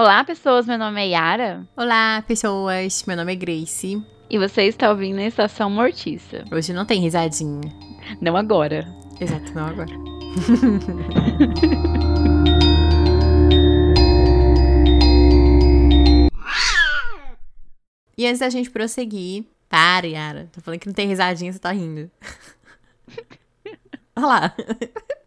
Olá, pessoas. Meu nome é Yara. Olá, pessoas. Meu nome é Grace. E você está ouvindo a Estação Mortiça. Hoje não tem risadinha. Não agora. Exato, não agora. e antes da gente prosseguir. Para, Yara. Tô falando que não tem risadinha, você tá rindo. Olha lá.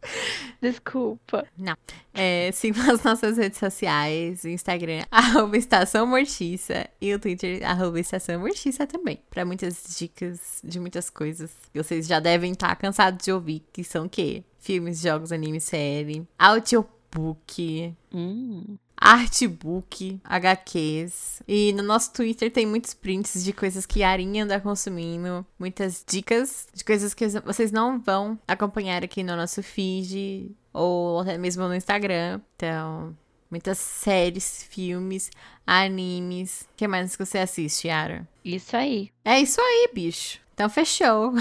Desculpa. Não. É, sigam as nossas redes sociais, o Instagram, arroba Estação Mortiça, e o Twitter, arroba Estação Mortiça também. Pra muitas dicas de muitas coisas que vocês já devem estar cansados de ouvir, que são o quê? Filmes, jogos, anime, série, audiobook, Hum. Artbook, HQs. E no nosso Twitter tem muitos prints de coisas que a Arinha anda consumindo, muitas dicas de coisas que vocês não vão acompanhar aqui no nosso feed ou até mesmo no Instagram. Então, muitas séries, filmes, animes. O que mais que você assiste, Yara? Isso aí. É isso aí, bicho. Então, fechou.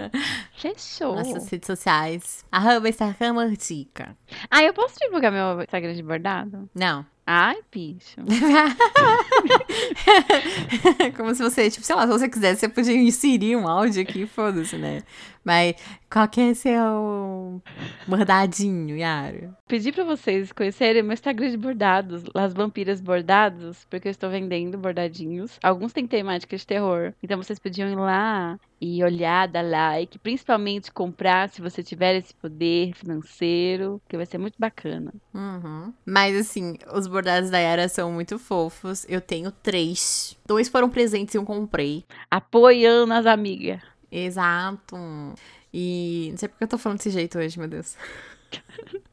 Fechou. Nossas redes sociais. Arroba Mortica. Ah, eu posso divulgar meu Instagram de bordado? Não. Ai, bicho. Como se você, tipo, sei lá, se você quisesse, você podia inserir um áudio aqui, foda-se, né? Mas qual que é seu bordadinho, Yara? Pedi pra vocês conhecerem meu Instagram de bordados, Las Vampiras Bordados, porque eu estou vendendo bordadinhos. Alguns têm temática de terror. Então vocês podiam ir lá e olhar, dar like, principalmente comprar se você tiver esse poder financeiro, que vai ser muito bacana. Uhum. Mas assim, os bordados da Yara são muito fofos. Eu tenho três. Dois foram presentes e um comprei. Apoiando as amigas. Exato. E não sei porque eu tô falando desse jeito hoje, meu Deus.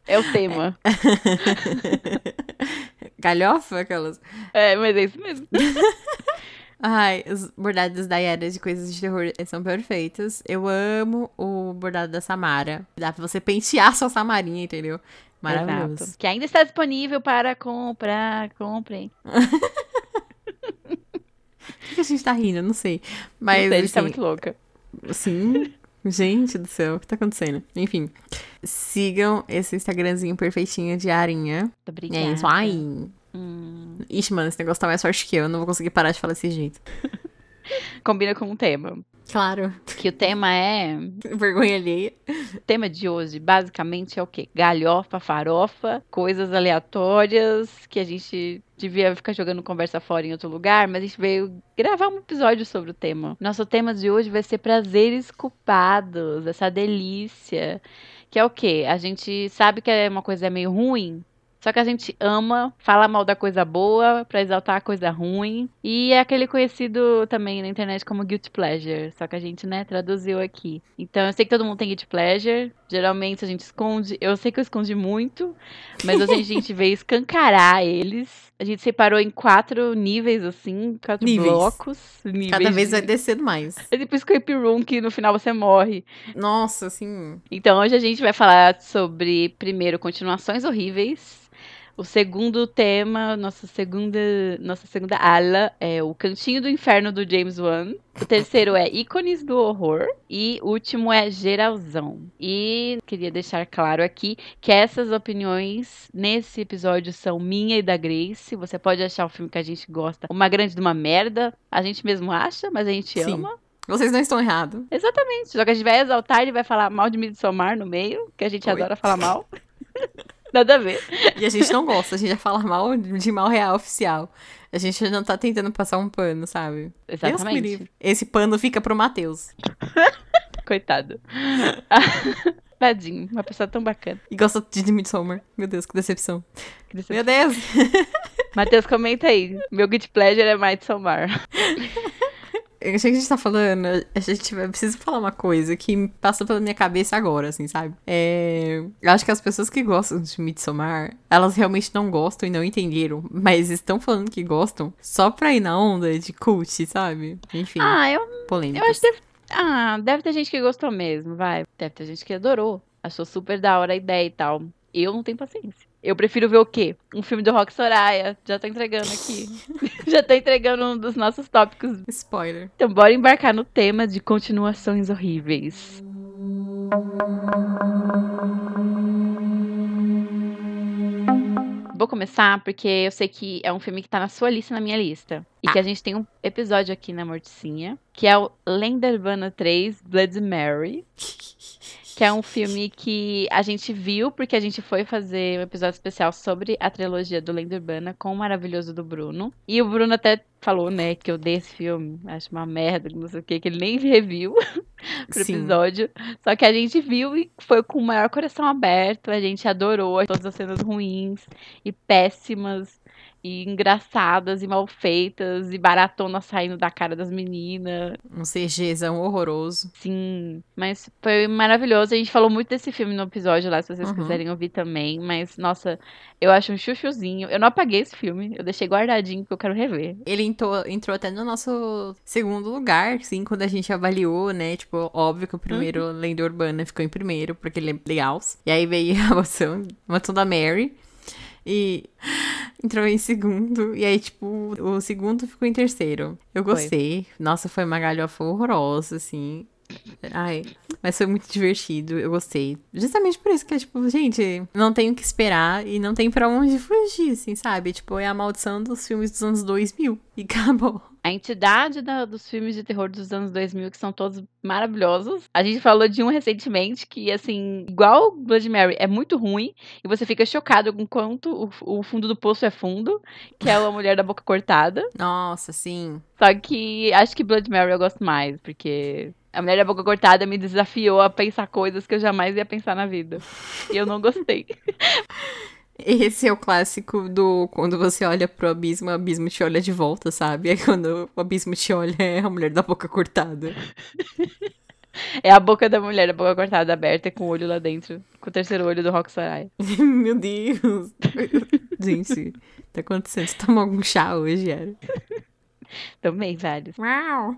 É o tema. Galhofa, aquelas. É, mas é isso mesmo. Ai, os bordados da Yara de coisas de terror são perfeitos. Eu amo o bordado da Samara. Dá pra você pentear sua Samarinha, entendeu? Maravilhoso. Exato. Que ainda está disponível para comprar. Comprem. Por que a gente tá rindo? Não sei. Mas, Não sei, a gente tá assim, muito louca. Sim. Gente do céu, o que tá acontecendo? Enfim, sigam esse Instagramzinho perfeitinho de Arinha. Obrigada. É isso aí. Hum, Ixi, mano, esse negócio tá mais forte que eu. Eu não vou conseguir parar de falar desse jeito. combina com o tema. Claro. Que o tema é. Vergonha alheia. O tema de hoje, basicamente, é o quê? Galhofa, farofa, coisas aleatórias que a gente devia ficar jogando conversa fora em outro lugar, mas a gente veio gravar um episódio sobre o tema. Nosso tema de hoje vai ser prazeres culpados, essa delícia. Que é o quê? A gente sabe que é uma coisa meio ruim, só que a gente ama falar mal da coisa boa pra exaltar a coisa ruim. E é aquele conhecido também na internet como guilty pleasure. Só que a gente, né, traduziu aqui. Então eu sei que todo mundo tem guilty pleasure. Geralmente a gente esconde. Eu sei que eu escondi muito. Mas hoje a gente veio escancarar eles. A gente separou em quatro níveis, assim, quatro Níveis. blocos. Níveis Cada vez de- vai descendo mais. É tipo escape room que no final você morre. Nossa, assim. Então hoje a gente vai falar sobre, primeiro, continuações horríveis. O segundo tema, nossa segunda, nossa segunda ala, é o Cantinho do Inferno do James Wan. O terceiro é Ícones do Horror. E o último é Geralzão. E queria deixar claro aqui que essas opiniões nesse episódio são minha e da Grace. Você pode achar o filme que a gente gosta uma grande de uma merda. A gente mesmo acha, mas a gente Sim. ama. Vocês não estão errados. Exatamente. Só que a gente vai exaltar, ele vai falar mal de Midsommar no meio, que a gente Oi. adora falar mal. Nada a ver. E a gente não gosta, a gente já fala mal de mal real oficial. A gente não tá tentando passar um pano, sabe? Exatamente. Esse pano fica pro Matheus. Coitado. Tadinho, uma pessoa tão bacana. E gosta de Midsommar. Meu Deus, que decepção. Que decepção. Meu Deus! Matheus, comenta aí. Meu guilty pleasure é Midsommar. Eu achei que a gente tá falando, a gente vai- precisa falar uma coisa que passou pela minha cabeça agora, assim, sabe? É, eu acho que as pessoas que gostam de Midsommar, elas realmente não gostam e não entenderam, mas estão falando que gostam só pra ir na onda de cult, sabe? Enfim, Ah, eu, polêmica. eu acho que deve, ah, deve ter gente que gostou mesmo, vai. Deve ter gente que adorou. Achou super da hora a ideia e tal. Eu não tenho paciência. Eu prefiro ver o quê? Um filme do Rock Soraya. Já tô entregando aqui. Já tô entregando um dos nossos tópicos Spoiler. Então, bora embarcar no tema de continuações horríveis. vou começar porque eu sei que é um filme que tá na sua lista e na minha lista. E que a gente tem um episódio aqui na Morticinha, que é o Lenda Urbana 3 Blood Mary. Que é um filme que a gente viu porque a gente foi fazer um episódio especial sobre a trilogia do Lenda Urbana com o maravilhoso do Bruno. E o Bruno até falou, né, que eu dei esse filme, acho uma merda, não sei o que, que ele nem reviu pro Sim. episódio. Só que a gente viu e foi com o maior coração aberto, a gente adorou todas as cenas ruins e péssimas e engraçadas e mal feitas e baratona saindo da cara das meninas. Um CGzão horroroso. Sim, mas foi maravilhoso. A gente falou muito desse filme no episódio lá, se vocês Uhum. quiserem ouvir também. Mas, nossa, eu acho um chuchuzinho. Eu não apaguei esse filme, eu deixei guardadinho porque eu quero rever. Ele entrou, entrou até no nosso segundo lugar, sim, quando a gente avaliou, né? Tipo, óbvio que o primeiro Lenda Urbana ficou em primeiro, porque ele é legal. E aí veio a mansão, a mansão da Mary. E entrou em segundo. E aí, tipo, o segundo ficou em terceiro. Eu Foi. gostei. Nossa, foi uma galhofa horrorosa, assim. Ai, mas foi muito divertido, eu gostei. Justamente por isso que é, tipo, gente, não tem o que esperar e não tem pra onde fugir, assim, sabe? Tipo, é a maldição dos filmes dos anos 2000 e acabou. A entidade da- dos filmes de terror dos anos 2000, que são todos maravilhosos. A gente falou de um recentemente que, assim, igual Blood Mary, é muito ruim. E você fica chocado com quanto o, o fundo do poço é fundo, que é a mulher da boca cortada. Nossa, sim. Só que acho que Blood Mary eu gosto mais, porque a mulher da boca cortada me desafiou a pensar coisas que eu jamais ia pensar na vida. E eu não gostei. Esse é o clássico do quando você olha pro abismo, o abismo te olha de volta, sabe? Aí quando o abismo te olha, é a mulher da boca cortada. É a boca da mulher da boca cortada aberta com o olho lá dentro, com o terceiro olho do Rock Sarai. Meu Deus. Gente, tá acontecendo? Você tomou algum chá hoje, Yara? Também, vários. Uau.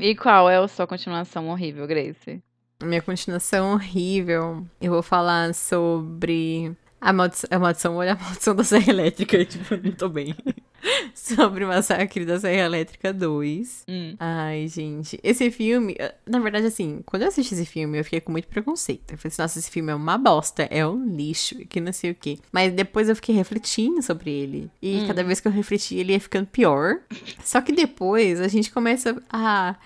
E qual é a sua continuação horrível, Grace? Minha continuação horrível. Eu vou falar sobre a maldição, a maldição, olha a maldição da Serra Elétrica. Tipo, não tô bem. sobre o Massacre da Serra Elétrica 2. Hum. Ai, gente. Esse filme, eh, na verdade, assim, quando eu assisti esse filme, eu fiquei com muito preconceito. Eu falei assim, nossa, esse filme é uma bosta, é um lixo, que não sei o quê. Mas depois eu fiquei refletindo sobre ele. E cada vez que eu refleti, ele ia ficando pior. Só que depois a gente começa a.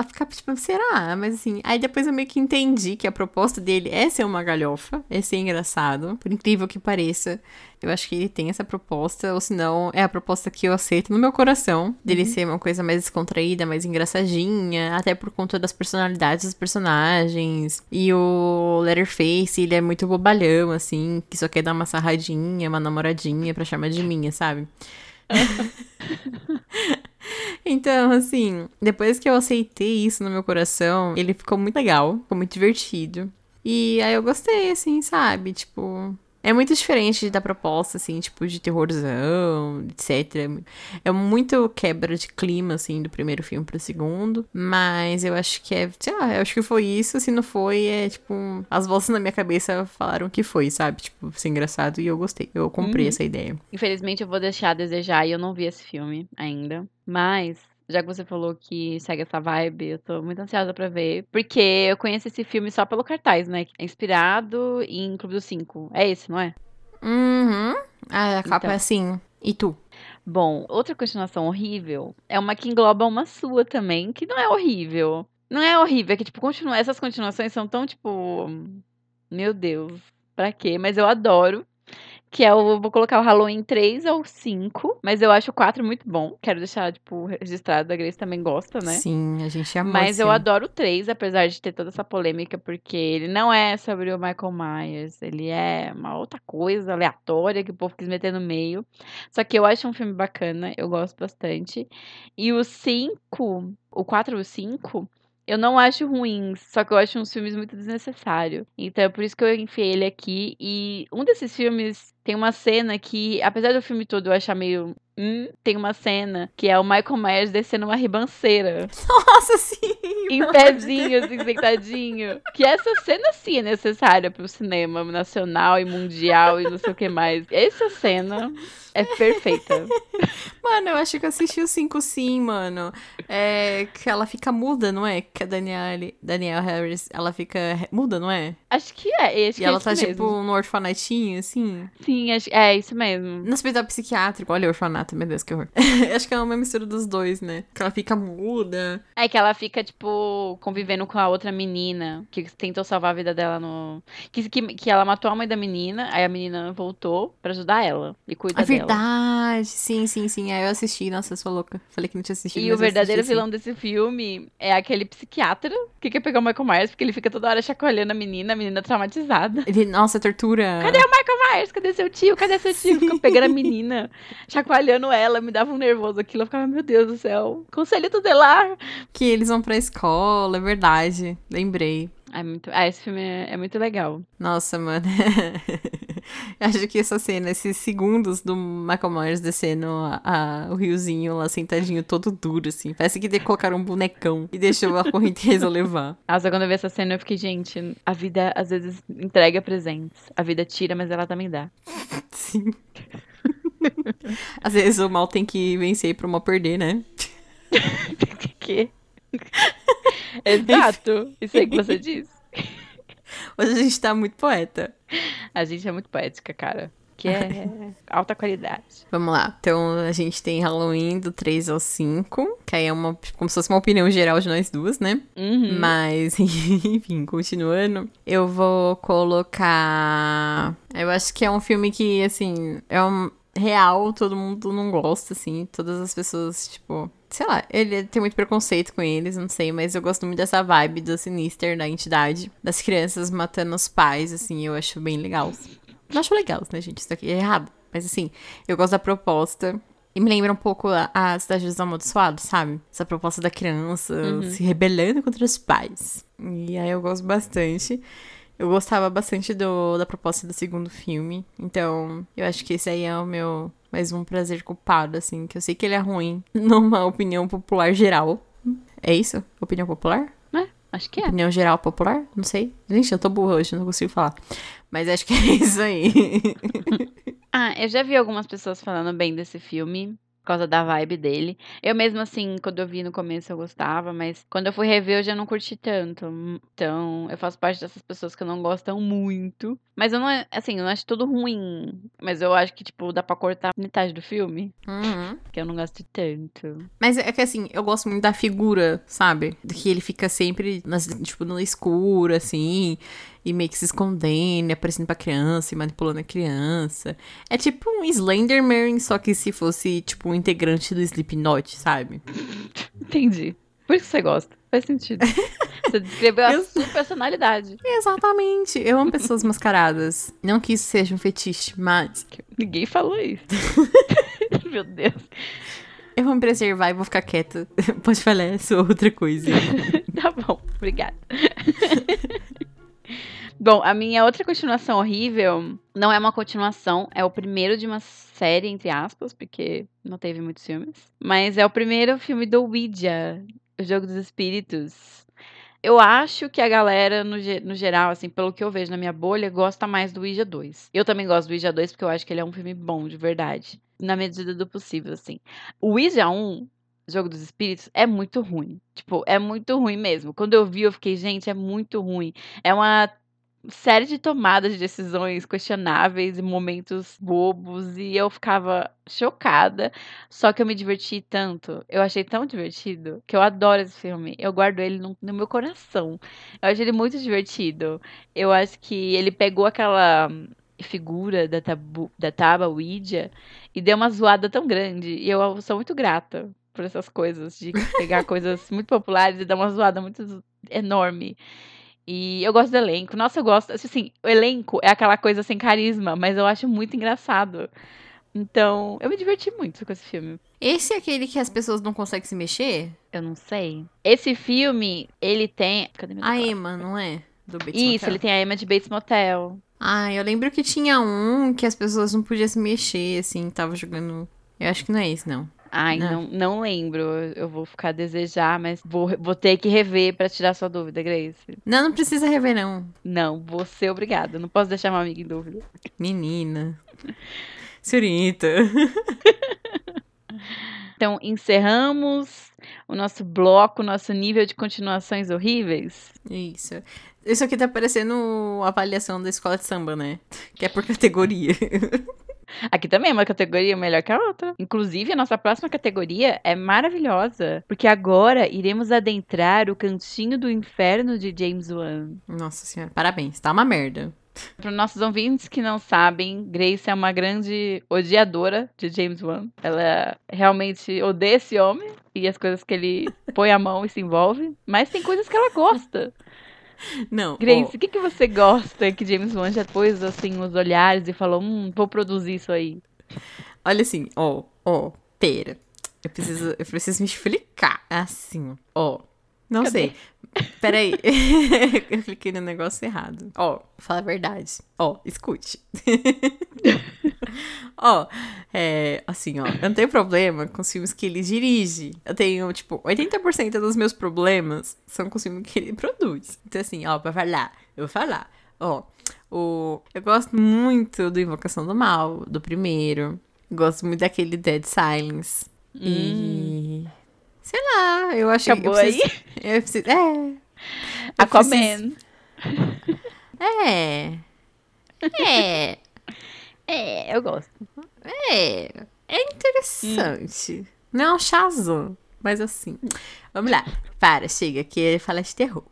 A ficar tipo, será? Mas assim, aí depois eu meio que entendi que a proposta dele é ser uma galhofa, é ser engraçado, por incrível que pareça. Eu acho que ele tem essa proposta, ou senão é a proposta que eu aceito no meu coração, dele ser uma coisa mais descontraída, mais engraçadinha, até por conta das personalidades dos personagens. E o Letterface, ele é muito bobalhão, assim, que só quer dar uma sarradinha, uma namoradinha pra chamar de minha, sabe? Então, assim, depois que eu aceitei isso no meu coração, ele ficou muito legal, ficou muito divertido. E aí eu gostei, assim, sabe? Tipo, é muito diferente da proposta, assim, tipo, de terrorzão, etc. É muito quebra de clima, assim, do primeiro filme pro segundo. Mas eu acho que é, sei lá, eu acho que foi isso. Se não foi, é tipo, as vozes na minha cabeça falaram que foi, sabe? Tipo, ser engraçado e eu gostei. Eu comprei essa ideia. Infelizmente eu vou deixar a desejar e eu não vi esse filme ainda. Mas, já que você falou que segue essa vibe, eu tô muito ansiosa pra ver. Porque eu conheço esse filme só pelo cartaz, né? É inspirado em Clube dos Cinco. É esse, não é? Uhum. Ah, a capa Então. é assim. E tu? Bom, outra continuação horrível é uma que engloba uma sua também, que não é horrível. Não é horrível, é que, tipo, continua, essas continuações são tão, tipo. Meu Deus, pra quê? Mas eu adoro. Que é o. Vou colocar o Halloween 3 ou 5. Mas eu acho o 4 muito bom. Quero deixar, tipo, registrado. A Grace também gosta, né? Sim, a gente amou Mas eu filme. adoro o 3, apesar de ter toda essa polêmica, porque ele não é sobre o Michael Myers. Ele é uma outra coisa aleatória que o povo quis meter no meio. Só que eu acho um filme bacana, eu gosto bastante. E o 5, o 4 e o 5, eu não acho ruins, só que eu acho uns filmes muito desnecessários. Então é por isso que eu enfiei ele aqui. E um desses filmes tem uma cena que, apesar do filme todo eu achar meio. Hum, tem uma cena que é o Michael Myers descendo uma ribanceira Nossa, sim! em pezinho, assim, sentadinho. Que essa cena sim é necessária pro cinema nacional e mundial e não sei o que mais. Essa cena é perfeita. Mano, eu acho que eu assisti o 5 sim, mano. É que ela fica muda, não é? Que a Danielle, Danielle Harris, ela fica muda, não é? Acho que é. Acho E que ela é tá, tipo, mesmo. no orfanatinho, assim. sim, acho- é isso mesmo. No hospital psiquiátrico, olha o orfanato, meu Deus, que horror. Acho que é uma mistura dos dois, né? Que ela fica muda. É que ela fica, tipo, convivendo com a outra menina que tentou salvar a vida dela no. Que, que, que ela matou a mãe da menina, aí a menina voltou pra ajudar ela e cuida É dela. verdade, sim, sim, sim. Aí eu assisti, nossa, eu sou louca. Falei que não tinha assistido. E o verdadeiro assisti, sim. vilão desse filme é aquele psiquiatra que quer pegar o Michael Myers, porque ele fica toda hora chacoalhando a menina, a menina traumatizada. Ele, nossa, tortura. Cadê o Michael Myers? Cadê seu tio? Cadê seu tio? Fica pegando a menina, chacoalhando ela, me dava um nervoso aquilo. Eu ficava, meu Deus do céu, conselho tutelar. Que eles vão pra escola, é verdade. Lembrei. É muito, ah, esse filme é, é muito legal. Nossa, mano. Acho que essa cena, esses segundos do Michael Myers descendo a- a- o riozinho lá sentadinho todo duro, assim. Parece que colocaram um bonecão e deixou a correnteza levar. Nossa, quando eu vi essa cena, eu fiquei, gente, a vida às vezes entrega presentes. A vida tira, mas ela também dá. Sim. Às vezes o mal tem que vencer pro mal perder, né? que? Exato. Isso aí que você disse. Hoje a gente tá muito poeta. A gente é muito poética, cara. Que é alta qualidade. Vamos lá. Então a gente tem Halloween do 3 ao 5, que aí é uma, como se fosse uma opinião geral de nós duas, né? Uhum. Mas, enfim, continuando. Eu vou colocar. Eu acho que é um filme que, assim, é um real, todo mundo não gosta, assim. Todas as pessoas, tipo. Sei lá, ele tem muito preconceito com eles, não sei, mas eu gosto muito dessa vibe do Sinister, da entidade, das crianças matando os pais, assim, eu acho bem legal. Eu acho legal, né, gente? Isso aqui é errado. Mas assim, eu gosto da proposta. E me lembra um pouco a, a Cidade dos Amaldiçoados, sabe? Essa proposta da criança se rebelando contra os pais. E aí eu gosto bastante. Eu gostava bastante do, da proposta do segundo filme. Então, eu acho que esse aí é o meu mais um prazer culpado, assim. Que eu sei que ele é ruim numa opinião popular geral. É isso? Opinião popular? É, acho que é. Opinião geral popular? Não sei. Gente, eu tô burra hoje, não consigo falar. Mas acho que é isso aí. Ah, eu já vi algumas pessoas falando bem desse filme. Por causa da vibe dele. Eu mesmo, assim, quando eu vi no começo eu gostava, mas quando eu fui rever eu já não curti tanto. Então, eu faço parte dessas pessoas que não gostam muito. Mas eu não, é- assim, eu não acho tudo ruim. Mas eu acho que, tipo, dá pra cortar metade do filme. Uhum. Que eu não gosto tanto. Mas é que assim, eu gosto muito da figura, sabe? Que ele fica sempre, nas- tipo, no escuro, assim, e meio que se escondendo, aparecendo pra criança, e manipulando a criança. É tipo um Slenderman, só que se fosse, tipo, um integrante do Slipknot, sabe? Entendi. Por isso que você gosta. Faz sentido. Você descreveu a Eu- sua personalidade. Exatamente. Eu amo pessoas mascaradas. Não que isso seja um fetiche, mas Ninguém falou isso. Meu Deus. eu vou me preservar e vou ficar quieta. Pode falar essa outra coisa. Tá bom, obrigada. Bom, a minha outra continuação horrível não é uma continuação, é o primeiro de uma série, entre aspas, porque não teve muitos filmes. Mas é o primeiro filme do Ouija, o Jogo dos Espíritos. Eu acho que a galera, no, no geral, assim, pelo que eu vejo na minha bolha, gosta mais do Ouija 2. Eu também gosto do Ouija 2 porque eu acho que ele é um filme bom, de verdade. Na medida do possível, assim. O Ouija 1, Jogo dos Espíritos, é muito ruim. Tipo, é muito ruim mesmo. Quando eu vi, eu fiquei, gente, é muito ruim. É uma série de tomadas de decisões questionáveis e momentos bobos e eu ficava chocada. Só que eu me diverti tanto. Eu achei tão divertido que eu adoro esse filme. Eu guardo ele no, no meu coração. Eu achei ele muito divertido. Eu acho que ele pegou aquela figura da, tabu, da Taba Ouija e deu uma zoada tão grande. E eu sou muito grata por essas coisas, de pegar coisas muito populares e dar uma zoada muito enorme. E eu gosto do elenco. Nossa, eu gosto. Assim, o elenco é aquela coisa sem carisma, mas eu acho muito engraçado. Então, eu me diverti muito com esse filme. Esse é aquele que as pessoas não conseguem se mexer? Eu não sei. Esse filme, ele tem. Cadê meu A? Emma, não é? Do Bates Isso, Motel. ele tem a Emma de Bates Motel. Ah, eu lembro que tinha um que as pessoas não podiam se mexer, assim, tava jogando. Eu acho que não é esse, não. Ai, Não. não, não lembro. Eu vou ficar a desejar, mas vou, vou ter que rever pra tirar sua dúvida, Grace. Não, não precisa rever, não. Não, vou ser obrigada. Não posso deixar uma amiga em dúvida. Menina. Senhorita. Então, encerramos o nosso bloco, nosso nível de continuações horríveis. Isso. Isso aqui tá parecendo avaliação da escola de samba, né? Que é por categoria. Aqui também é uma categoria melhor que a outra. Inclusive, a nossa próxima categoria é maravilhosa, porque agora iremos adentrar o cantinho do inferno de James Wan. Nossa senhora, parabéns, tá uma merda. Para nossos ouvintes que não sabem, Grace é uma grande odiadora de James Wan. Ela realmente odeia esse homem e as coisas que ele põe a mão e se envolve, mas tem coisas que ela gosta. Não. Grace, o que, que você gosta que James Wan já pôs assim os olhares e falou, hum, vou produzir isso aí? olha assim, ó, ó, pera. Eu preciso, eu preciso me explicar. Assim, ó. Não Cadê? sei. Peraí. eu cliquei no negócio errado. Ó, fala a verdade. Ó, escute. ó, é, assim, ó, eu não tenho problema com os filmes que ele dirige. Eu tenho, tipo, 80% dos meus problemas são com os filmes que ele produz. Então, assim, ó, pra falar, eu vou falar. Ó, o, eu gosto muito do Invocação do Mal, do primeiro. Gosto muito daquele Dead Silence. E. Sei lá, eu achei. Acabou eu preciso, Eu preciso, é. Aquaman. É. É. É, eu gosto. É. É interessante. Não é um Shazam, mas assim. Vamos lá. Para, chega, que é falar de terror.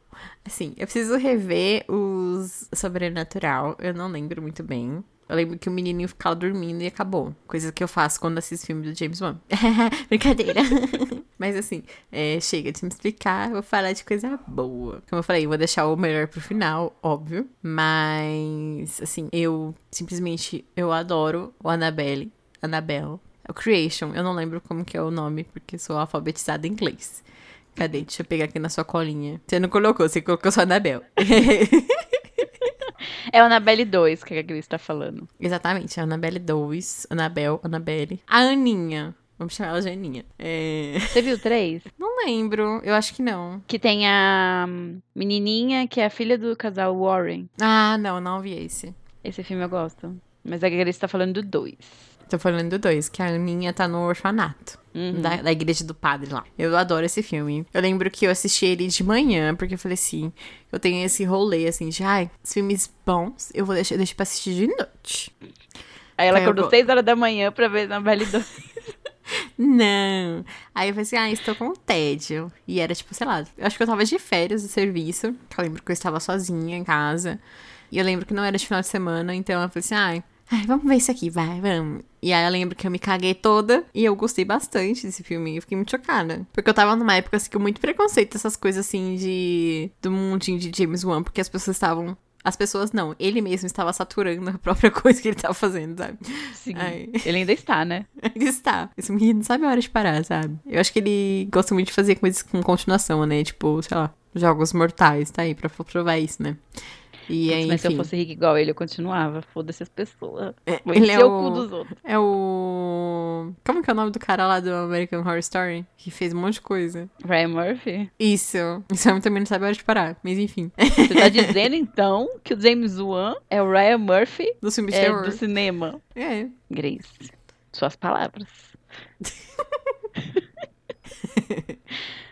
Assim, eu preciso rever os Sobrenatural. Eu não lembro muito bem. Eu lembro que o menininho ficava dormindo e acabou. Coisa que eu faço quando assisto filme do James Wan. Brincadeira. Mas assim, é, chega de me explicar, vou falar de coisa boa. Como eu falei, vou deixar o melhor pro final, óbvio. Mas, assim, eu simplesmente, eu adoro o Annabelle. Annabelle. O Creation, eu não lembro como que é o nome, porque sou alfabetizada em inglês. Cadê? Deixa eu pegar aqui na sua colinha. Você não colocou, você colocou só Annabelle. É o Annabelle 2 que a Grace tá falando. Exatamente, a Annabelle 2, Annabelle, Annabelle. A Aninha. Vamos chamar ela de Aninha. É... Você viu o 3? Não lembro, eu acho que não. Que tem a hum, menininha que é a filha do casal Warren. Ah, não, não vi esse. Esse filme eu gosto. Mas a Grace tá falando do 2. Tô falando do dois, que a Aninha tá no orfanato. Uhum. Da, da igreja do padre lá. Eu adoro esse filme. Eu lembro que eu assisti ele de manhã, porque eu falei assim, eu tenho esse rolê assim de, ai, os filmes bons, eu vou deixar, deixar pra assistir de noite. Aí ela Aí eu acordou vou- 6 horas da manhã pra ver Annabelle 2. Não. Aí eu falei assim, ah, estou com tédio. E era tipo, sei lá, eu acho que eu tava de férias do serviço. Eu lembro que eu estava sozinha em casa. E eu lembro que não era de final de semana, então eu falei assim, ai, ai, vamos ver isso aqui, vai, vamos. E aí eu lembro que eu me caguei toda e eu gostei bastante desse filme. Eu fiquei muito chocada. Porque eu tava numa época assim com muito preconceito essas coisas assim de. do mundinho de James Wan, porque as pessoas estavam. As pessoas não, ele mesmo estava saturando a própria coisa que ele tava fazendo, sabe? Sim. Ai. Ele ainda está, né? Ele está. Esse menino não sabe a hora de parar, sabe? Eu acho que ele gosta muito de fazer coisas com continuação, né? Tipo, sei lá, jogos mortais, tá aí pra provar isso, né? E aí, Mas se eu fosse rico igual ele, eu continuava. Foda-se as pessoas. É, Vou ele é o cu o... dos outros. É o. Como que é o nome do cara lá do American Horror Story? Que fez um monte de coisa. Ryan Murphy. Isso. Isso aí também não sabe a hora de parar. Mas enfim. Você tá dizendo, então, que o James Wan é o Ryan Murphy Do filme é, do cinema. É. Grace, suas palavras.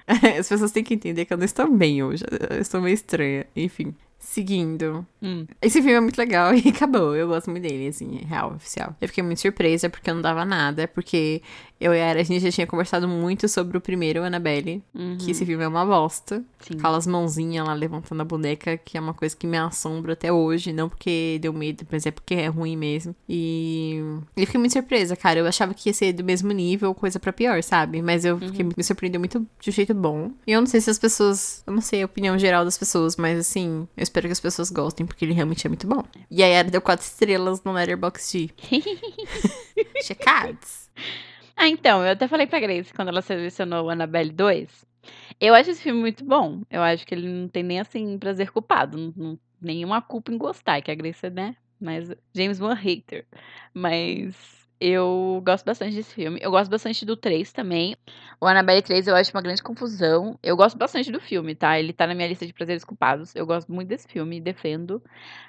As pessoas têm que entender que eu não estou bem hoje. Eu estou meio estranha. Enfim. Seguindo. Hum. Esse filme é muito legal e acabou. Eu gosto muito dele, assim, real, oficial. Eu fiquei muito surpresa porque eu não dava nada, porque eu e a Era, a gente já tinha conversado muito sobre o primeiro Annabelle, Uhum. que esse filme é uma bosta. Sim. Aquelas mãozinhas lá levantando a boneca, que é uma coisa que me assombra até hoje. Não porque deu medo, mas é porque é ruim mesmo. E eu fiquei muito surpresa, cara. Eu achava que ia ser do mesmo nível, coisa pra pior, sabe? Mas eu fiquei, me surpreendeu muito de um jeito bom. E eu não sei se as pessoas. Eu não sei a opinião geral das pessoas, mas assim, eu espero que as pessoas gostem, porque ele realmente é muito bom. E aí era deu quatro estrelas no Letterboxd. Checados. Ah, então, eu até falei pra Grace quando ela selecionou o Annabelle 2. Eu acho esse filme muito bom. Eu acho que ele não tem nem assim prazer culpado. Não, não- nenhuma culpa em gostar, que a Grace é, né? Mas James Wan hater. Mas eu gosto bastante desse filme. Eu gosto bastante do 3 também. O Annabelle 3 eu acho uma grande confusão. Eu gosto bastante do filme, tá? Ele tá na minha lista de prazeres culpados. Eu gosto muito desse filme, defendo.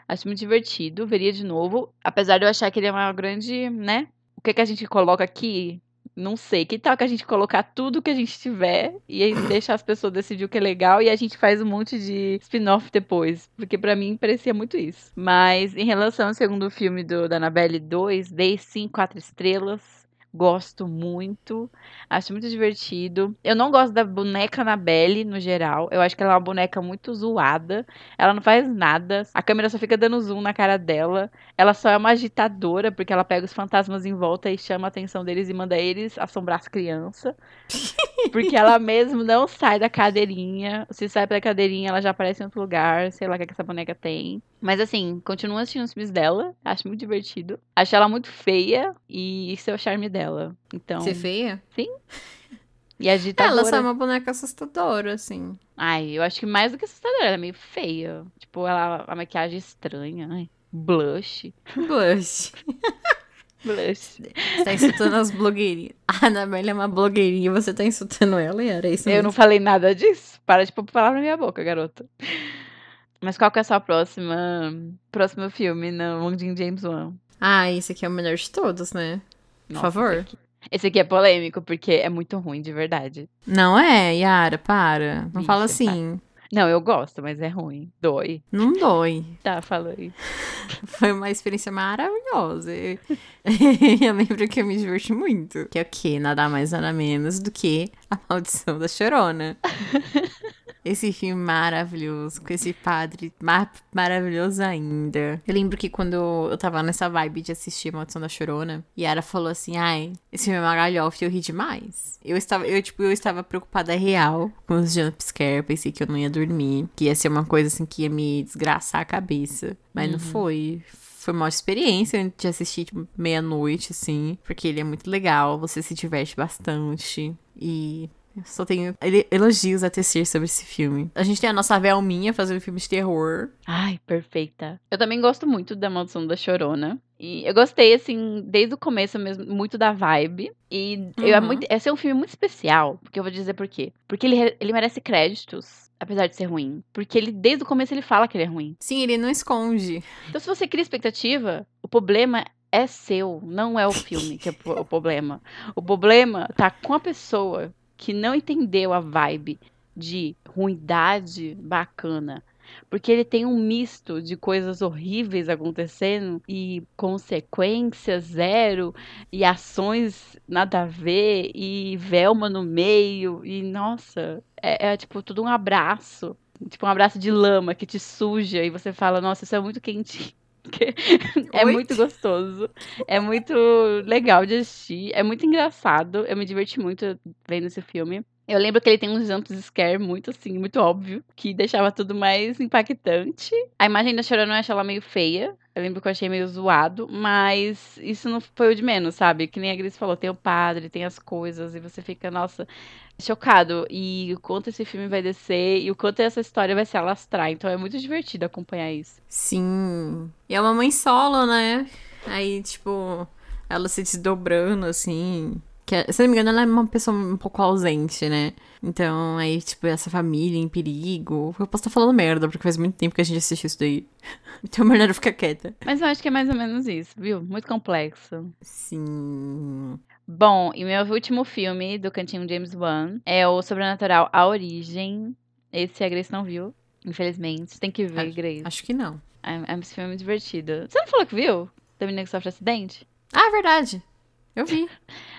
Acho muito divertido, veria de novo. Apesar de eu achar que ele é uma grande, né? O que, que a gente coloca aqui Não sei. Que tal que a gente colocar tudo que a gente tiver e aí deixar as pessoas decidir o que é legal e a gente faz um monte de spin-off depois? Porque pra mim parecia muito isso. Mas em relação ao segundo filme do, da Annabelle 2, dei sim quatro estrelas. Gosto muito. Acho muito divertido. Eu não gosto da boneca Annabelle, no geral. Eu acho que ela é uma boneca muito zoada. Ela não faz nada. A câmera só fica dando zoom na cara dela. Ela só é uma agitadora, porque ela pega os fantasmas em volta e chama a atenção deles e manda eles assombrar as crianças. porque ela mesmo não sai da cadeirinha. Se sai da cadeirinha, ela já aparece em outro lugar. Sei lá o que, é que essa boneca tem. Mas assim, continuo assistindo os filmes dela. Acho muito divertido. Acho ela muito feia e isso é o charme dela. Então. Ser feia? Sim. E agitadora. Ela só é uma boneca assustadora, assim. Ai, eu acho que mais do que assustadora, ela é meio feia. Tipo, ela, a maquiagem estranha. Ai, blush. Blush. Blush. Você tá insultando as blogueirinhas. A Anabelle é uma blogueirinha, você tá insultando ela e era isso Eu mesmo. não falei nada disso. Para de pôr palavra na minha boca, garota. Mas qual que é a sua próxima próximo filme no Mundinho James Wan? Ah, esse aqui é o melhor de todos, né? Por Nossa, favor. Esse aqui, esse aqui é polêmico, porque é muito ruim, de verdade. Não é, Yara, para. Não Bicha, fala assim. Não, eu gosto, mas é ruim. Dói. Não dói. Tá, fala aí. Foi uma experiência maravilhosa. Eu, eu lembro que eu me diverti muito. Que é o quê? Nada mais, nada menos do que A Maldição da Chorona. Esse filme maravilhoso, com esse padre mar maravilhoso ainda. Eu lembro que quando eu tava nessa vibe de assistir A Maldição da Chorona, Yara falou assim, ai, esse filme é uma galhofa e eu ri demais. Eu estava, eu, tipo, eu estava preocupada real com os jumpscare, pensei que eu não ia dormir, que ia ser uma coisa assim que ia me desgraçar a cabeça. Mas não foi foi uma experiência de assistir tipo, meia-noite, assim, porque ele é muito legal, você se diverte bastante. E eu só tenho elogios a tecer sobre esse filme. A gente tem a nossa Velminha fazendo filme de terror. Ai, perfeita. Eu também gosto muito da Maldição da Chorona. E eu gostei, assim, desde o começo mesmo, muito da vibe. E eu, é Uhum. muito, esse é um filme muito especial, porque eu vou dizer por quê. Porque ele, ele merece créditos, apesar de ser ruim. Porque ele, desde o começo, ele fala que ele é ruim. Sim, ele não esconde. Então, se você cria expectativa, o problema é seu, não é o filme que é o problema. O problema tá com a pessoa que não entendeu a vibe de ruindade bacana. Porque ele tem um misto de coisas horríveis acontecendo e consequências zero e ações nada a ver e Velma no meio e nossa, é, é tipo tudo um abraço. Tipo um abraço de lama que te suja e você fala, nossa, isso é muito quentinho. é Oi? muito gostoso. É muito legal de assistir. É muito engraçado. Eu me diverti muito vendo esse filme. Eu lembro que ele tem uns jump scare muito assim, muito óbvio, que deixava tudo mais impactante. A imagem da Chorona eu acho ela meio feia. Eu lembro que eu achei meio zoado, mas isso não foi o de menos, sabe? Que nem a Gris falou, tem o padre, tem as coisas, e você fica, nossa, chocado. E o quanto esse filme vai descer e o quanto essa história vai se alastrar. Então é muito divertido acompanhar isso. Sim. E é uma mãe solo, né? Aí, tipo, ela se desdobrando, assim. Que, é- se não me engano, ela é uma pessoa um pouco ausente, né? Então, aí, tipo, essa família em perigo. Eu posso estar falando merda, porque faz muito tempo que a gente assistiu isso daí. Então, melhor eu ficar quieta. Mas eu acho que é mais ou menos isso, viu? Muito complexo. Sim. Bom, e meu último filme do Cantinho James Wan é o Sobrenatural A Origem. Esse a Grace não viu, infelizmente. Você tem que ver, Acho- Grace. Acho que não. É, é, esse filme é divertido. Você não falou que viu? Da menina que sofre acidente? Ah, é verdade. Eu vi.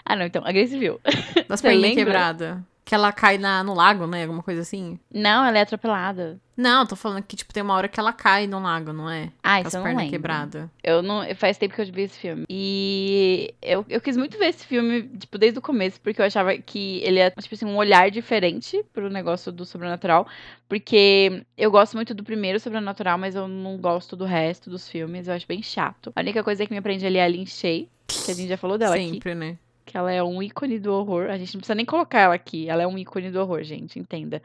Ah, não, então. A Grace viu. Das perninhas lembra? quebradas. Que ela cai na, no lago, né? Alguma coisa assim. Não, ela é atropelada. Não, tô falando que, tipo, tem uma hora que ela cai no lago, não é? Ah, Com isso as eu não pernas quebradas. Eu não, faz tempo que eu vi esse filme. E eu, eu quis muito ver esse filme, tipo, desde o começo, porque eu achava que ele é, tipo assim, um olhar diferente pro negócio do sobrenatural. Porque eu gosto muito do primeiro sobrenatural, mas eu não gosto do resto dos filmes. Eu acho bem chato. A única coisa que me aprende ali é a Lin Shay, que a gente já falou dela aqui. Sempre, né? Que ela é um ícone do horror. A gente não precisa nem colocar ela aqui. Ela é um ícone do horror, gente, entenda.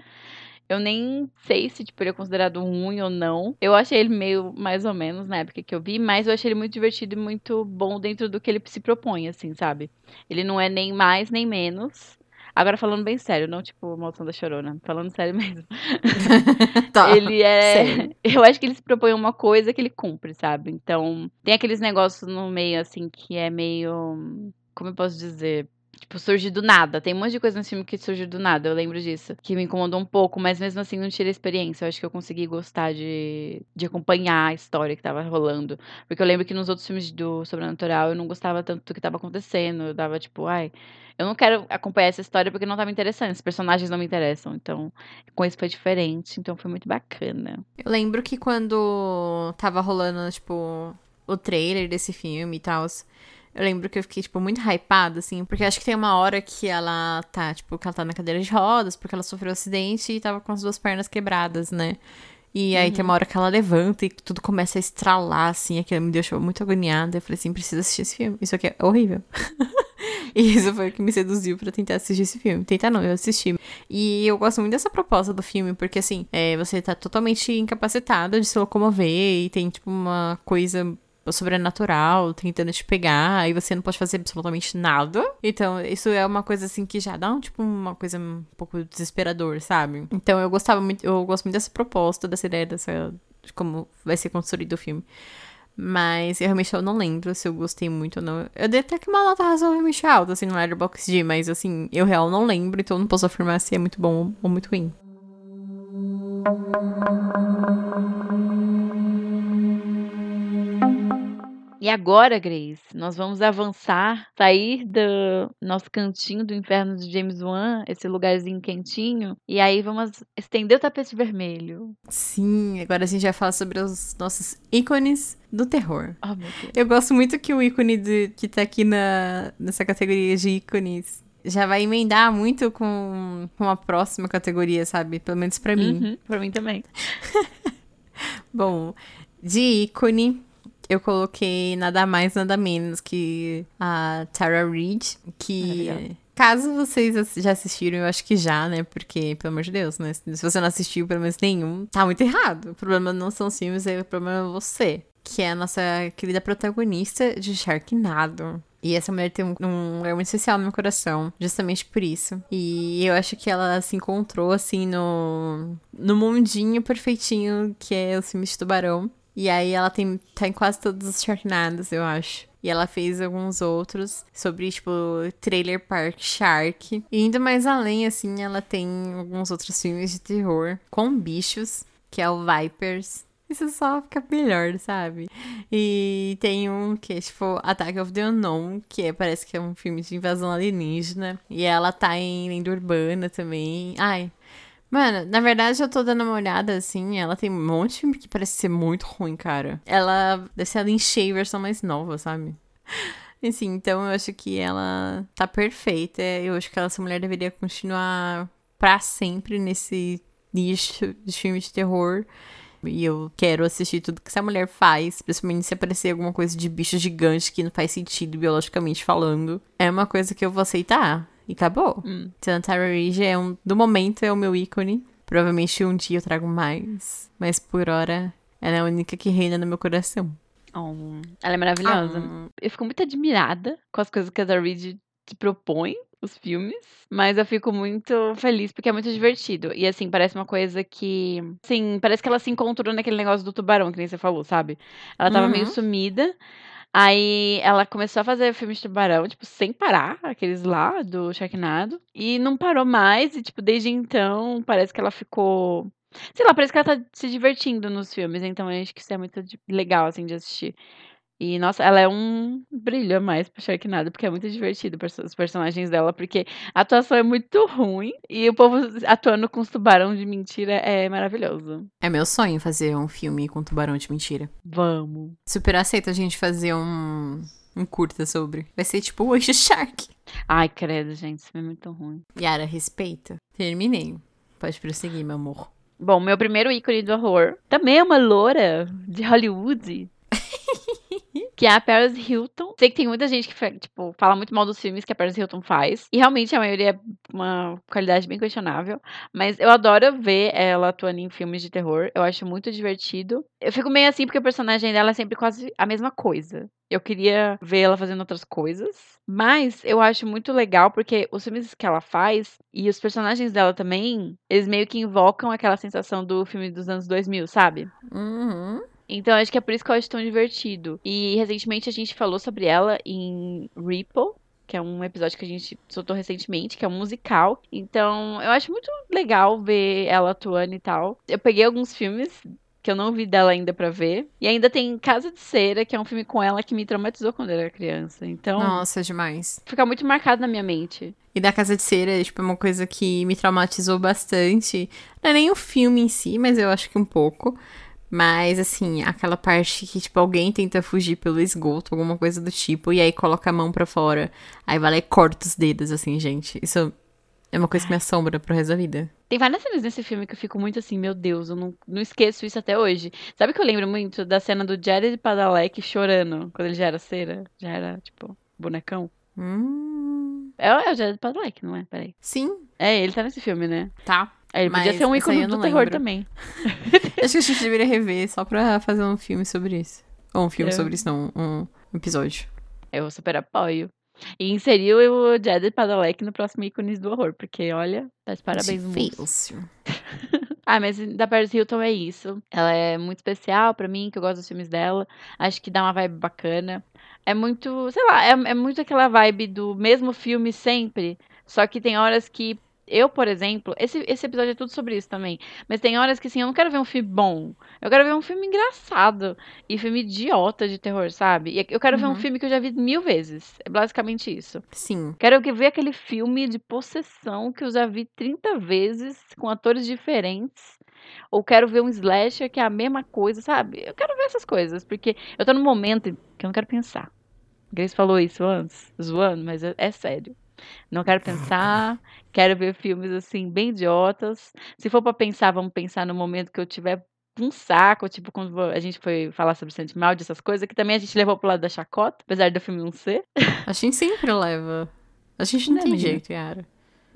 Eu nem sei se, tipo, ele é considerado ruim ou não. Eu achei ele meio mais ou menos na época que eu vi, mas eu achei ele muito divertido e muito bom dentro do que ele se propõe, assim, sabe? Ele não é nem mais nem menos. Agora falando bem sério, não tipo Maldição da Chorona, falando sério mesmo. tá. ele é. sério. Eu acho que ele se propõe uma coisa que ele cumpre, sabe? Então, tem aqueles negócios no meio, assim, que é meio. Como eu posso dizer? Tipo, surge do nada. Tem um monte de coisa nesse filme que surge do nada, eu lembro disso. Que me incomodou um pouco, mas mesmo assim não tira a experiência. Eu acho que eu consegui gostar de, de acompanhar a história que tava rolando. Porque eu lembro que nos outros filmes do Sobrenatural eu não gostava tanto do que tava acontecendo. Eu dava tipo, ai, eu não quero acompanhar essa história porque não me interessando. Os personagens não me interessam. Então, com isso foi diferente. Então foi muito bacana. Eu lembro que quando tava rolando, tipo, o trailer desse filme e tal. Eu lembro que eu fiquei, tipo, muito hypada, assim, porque acho que tem uma hora que ela tá, tipo, que ela tá na cadeira de rodas, porque ela sofreu um acidente e tava com as duas pernas quebradas, né? E aí uhum. tem uma hora que ela levanta e tudo começa a estralar, assim, aquilo me deixou muito agoniada. Eu falei assim, preciso assistir esse filme, isso aqui é horrível. e isso foi o que me seduziu para tentar assistir esse filme. Tentar não, eu assisti. E eu gosto muito dessa proposta do filme, porque assim, é, você tá totalmente incapacitada de se locomover e tem, tipo, uma coisa sobrenatural tentando te pegar, e você não pode fazer absolutamente nada. Então, isso é uma coisa assim que já dá um tipo uma coisa um pouco desesperador, sabe? Então, eu gostava muito, eu gosto muito dessa proposta, dessa ideia dessa de como vai ser construído o filme. Mas eu realmente eu não lembro se eu gostei muito ou não. Eu dei até que uma nota razoavelmente alta, assim, no Letterboxd, mas assim, eu real não lembro, então não posso afirmar se é muito bom ou muito ruim. E agora, Grace, nós vamos avançar, sair do nosso cantinho do inferno de James Wan, esse lugarzinho quentinho, e aí vamos estender o tapete vermelho. Sim, agora a gente vai falar sobre os nossos ícones do terror. Oh. Eu gosto muito que o ícone de, que tá aqui na, nessa categoria de ícones já vai emendar muito com, com a próxima categoria, sabe? Pelo menos para mim. Uhum, pra mim também. Bom, de ícone, eu coloquei nada mais, nada menos que a Tara Reid, que. Caso vocês já assistiram, eu acho que já, né? Porque, pelo amor de Deus, né? Se você não assistiu pelo menos nenhum, tá muito errado. O problema não são os filmes, o problema é você. Que é a nossa querida protagonista de Sharknado. E essa mulher tem um, um lugar muito especial no meu coração, justamente por isso. E eu acho que ela se encontrou, assim, no, no mundinho perfeitinho que é o filme de tubarão. E aí ela tem, tá em quase todos os Sharknados, eu acho. E ela fez alguns outros sobre, tipo, Trailer Park Shark. E indo mais além, assim, ela tem alguns outros filmes de terror com bichos, que é o Vipers. Isso só fica melhor, sabe? E tem um que é, tipo, Attack of the Unknown, que é, parece que é um filme de invasão alienígena. E ela tá em lenda urbana também. Ai, Mano, na verdade eu tô dando uma olhada assim, ela tem um monte de filme que parece ser muito ruim, cara. Ela deve ser a Lin Shea versão mais nova, sabe? Assim, então eu acho que ela tá perfeita. Eu acho que essa mulher deveria continuar pra sempre nesse nicho de filme de terror. E eu quero assistir tudo que essa mulher faz, principalmente se aparecer alguma coisa de bicho gigante que não faz sentido biologicamente falando. É uma coisa que eu vou aceitar. E acabou. Hum. Então, Tara Reid é um. Do momento é o meu ícone. Provavelmente um dia eu trago mais. Mas por hora, ela é a única que reina no meu coração. Oh, ela é maravilhosa. Oh. Eu fico muito admirada com as coisas que a Tara Reid te propõe os filmes, mas eu fico muito feliz porque é muito divertido. E assim, parece uma coisa que. Sim, parece que ela se encontrou naquele negócio do tubarão, que nem você falou, sabe? Ela tava uhum. meio sumida. Aí ela começou a fazer filmes de tubarão, tipo, sem parar, aqueles lá do Sharknado. E não parou mais, e, tipo, desde então, parece que ela ficou. Sei lá, parece que ela tá se divertindo nos filmes, então eu acho que isso é muito legal, assim, de assistir. E, nossa, ela é um brilho a mais pro Sharknado, porque é muito divertido os personagens dela, porque a atuação é muito ruim e o povo atuando com os tubarão de mentira é maravilhoso. É meu sonho fazer um filme com tubarão de mentira. Vamos. Super aceito a gente fazer um, um curta sobre. Vai ser tipo o Wish Shark. Ai, credo, gente, isso é muito ruim. Yara, respeita. Terminei. Pode prosseguir, meu amor. Bom, meu primeiro ícone do horror também é uma loura de Hollywood que é a Paris Hilton. Sei que tem muita gente que, tipo, fala muito mal dos filmes que a Paris Hilton faz. E realmente a maioria é uma qualidade bem questionável. Mas eu adoro ver ela atuando em filmes de terror. Eu acho muito divertido. Eu fico meio assim porque o personagem dela é sempre quase a mesma coisa. Eu queria ver ela fazendo outras coisas. Mas eu acho muito legal porque os filmes que ela faz e os personagens dela também, eles meio que invocam aquela sensação do filme dos anos 2000, sabe? Uhum. Então acho que é por isso que eu acho tão divertido. E recentemente a gente falou sobre ela em Ripple, que é um episódio que a gente soltou recentemente, que é um musical. Então, eu acho muito legal ver ela atuando e tal. Eu peguei alguns filmes que eu não vi dela ainda pra ver. E ainda tem Casa de Cera, que é um filme com ela que me traumatizou quando eu era criança. Então. Nossa, demais. Fica muito marcado na minha mente. E da Casa de Cera, tipo, é uma coisa que me traumatizou bastante. Não é nem o filme em si, mas eu acho que um pouco. Mas, assim, aquela parte que, tipo, alguém tenta fugir pelo esgoto, alguma coisa do tipo, e aí coloca a mão pra fora. Aí vai lá e corta os dedos, assim, gente. Isso é uma coisa que me assombra pro resto da vida. Tem várias cenas nesse filme que eu fico muito assim, meu Deus, eu não, não esqueço isso até hoje. Sabe que eu lembro muito da cena do Jared Padalecki chorando quando ele já era cera? Já era, tipo, bonecão? Hum. É, é o Jared Padalecki, não é? Peraí. Sim, É, ele tá nesse filme, né? tá. É, ele podia ser um ícone do terror lembro. também. Acho que a gente deveria rever só pra fazer um filme sobre isso. Ou um filme Eu- sobre isso, não. Um episódio. Eu super apoio. E inseriu o Jared Padalecki no próximo ícones do horror, porque olha, tá de parabéns. Difícil. Ah, mas da Paris Hilton é isso. Ela é muito especial pra mim, que eu gosto dos filmes dela. Acho que dá uma vibe bacana. É muito, sei lá, é, é muito aquela vibe do mesmo filme sempre. Só que tem horas que eu, por exemplo, esse, esse episódio é tudo sobre isso também. Mas tem horas que assim, eu não quero ver um filme bom. Eu quero ver um filme engraçado. E filme idiota de terror, sabe? E eu quero ver um Uhum. filme que eu já vi mil vezes. É basicamente isso. Sim. Quero que- ver aquele filme de possessão que eu já vi 30 vezes, com atores diferentes. Ou quero ver um slasher que é a mesma coisa, sabe? Eu quero ver essas coisas, porque eu tô num momento que eu não quero pensar. Grace falou isso antes, zoando, mas é, é sério. Não quero pensar, quero ver filmes assim, bem idiotas. Se for pra pensar, vamos pensar no momento que eu tiver um saco, tipo quando a gente foi falar sobre Santi Mal, essas coisas, que também a gente levou pro lado da chacota, apesar do filme não ser. A gente sempre leva. A gente não Né, tem jeito, Yara.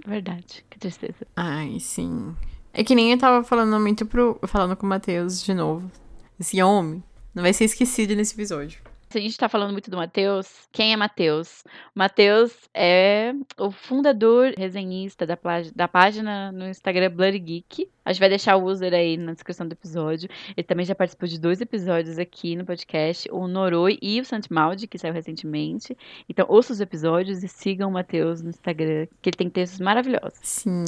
Verdade, que tristeza. Ai, sim. É que nem eu tava falando muito pro. Falando com o Matheus de novo. Esse homem não vai ser esquecido nesse episódio. Se a gente tá falando muito do Matheus, quem é Matheus? Matheus é o fundador, resenhista da, da página no Instagram Bloody Geek. A gente vai deixar o user aí na descrição do episódio. Ele também já participou de dois episódios aqui no podcast, o Noroi e o Santimaldi, que saiu recentemente. Então ouça os episódios e sigam o Matheus no Instagram, que ele tem textos maravilhosos. Sim.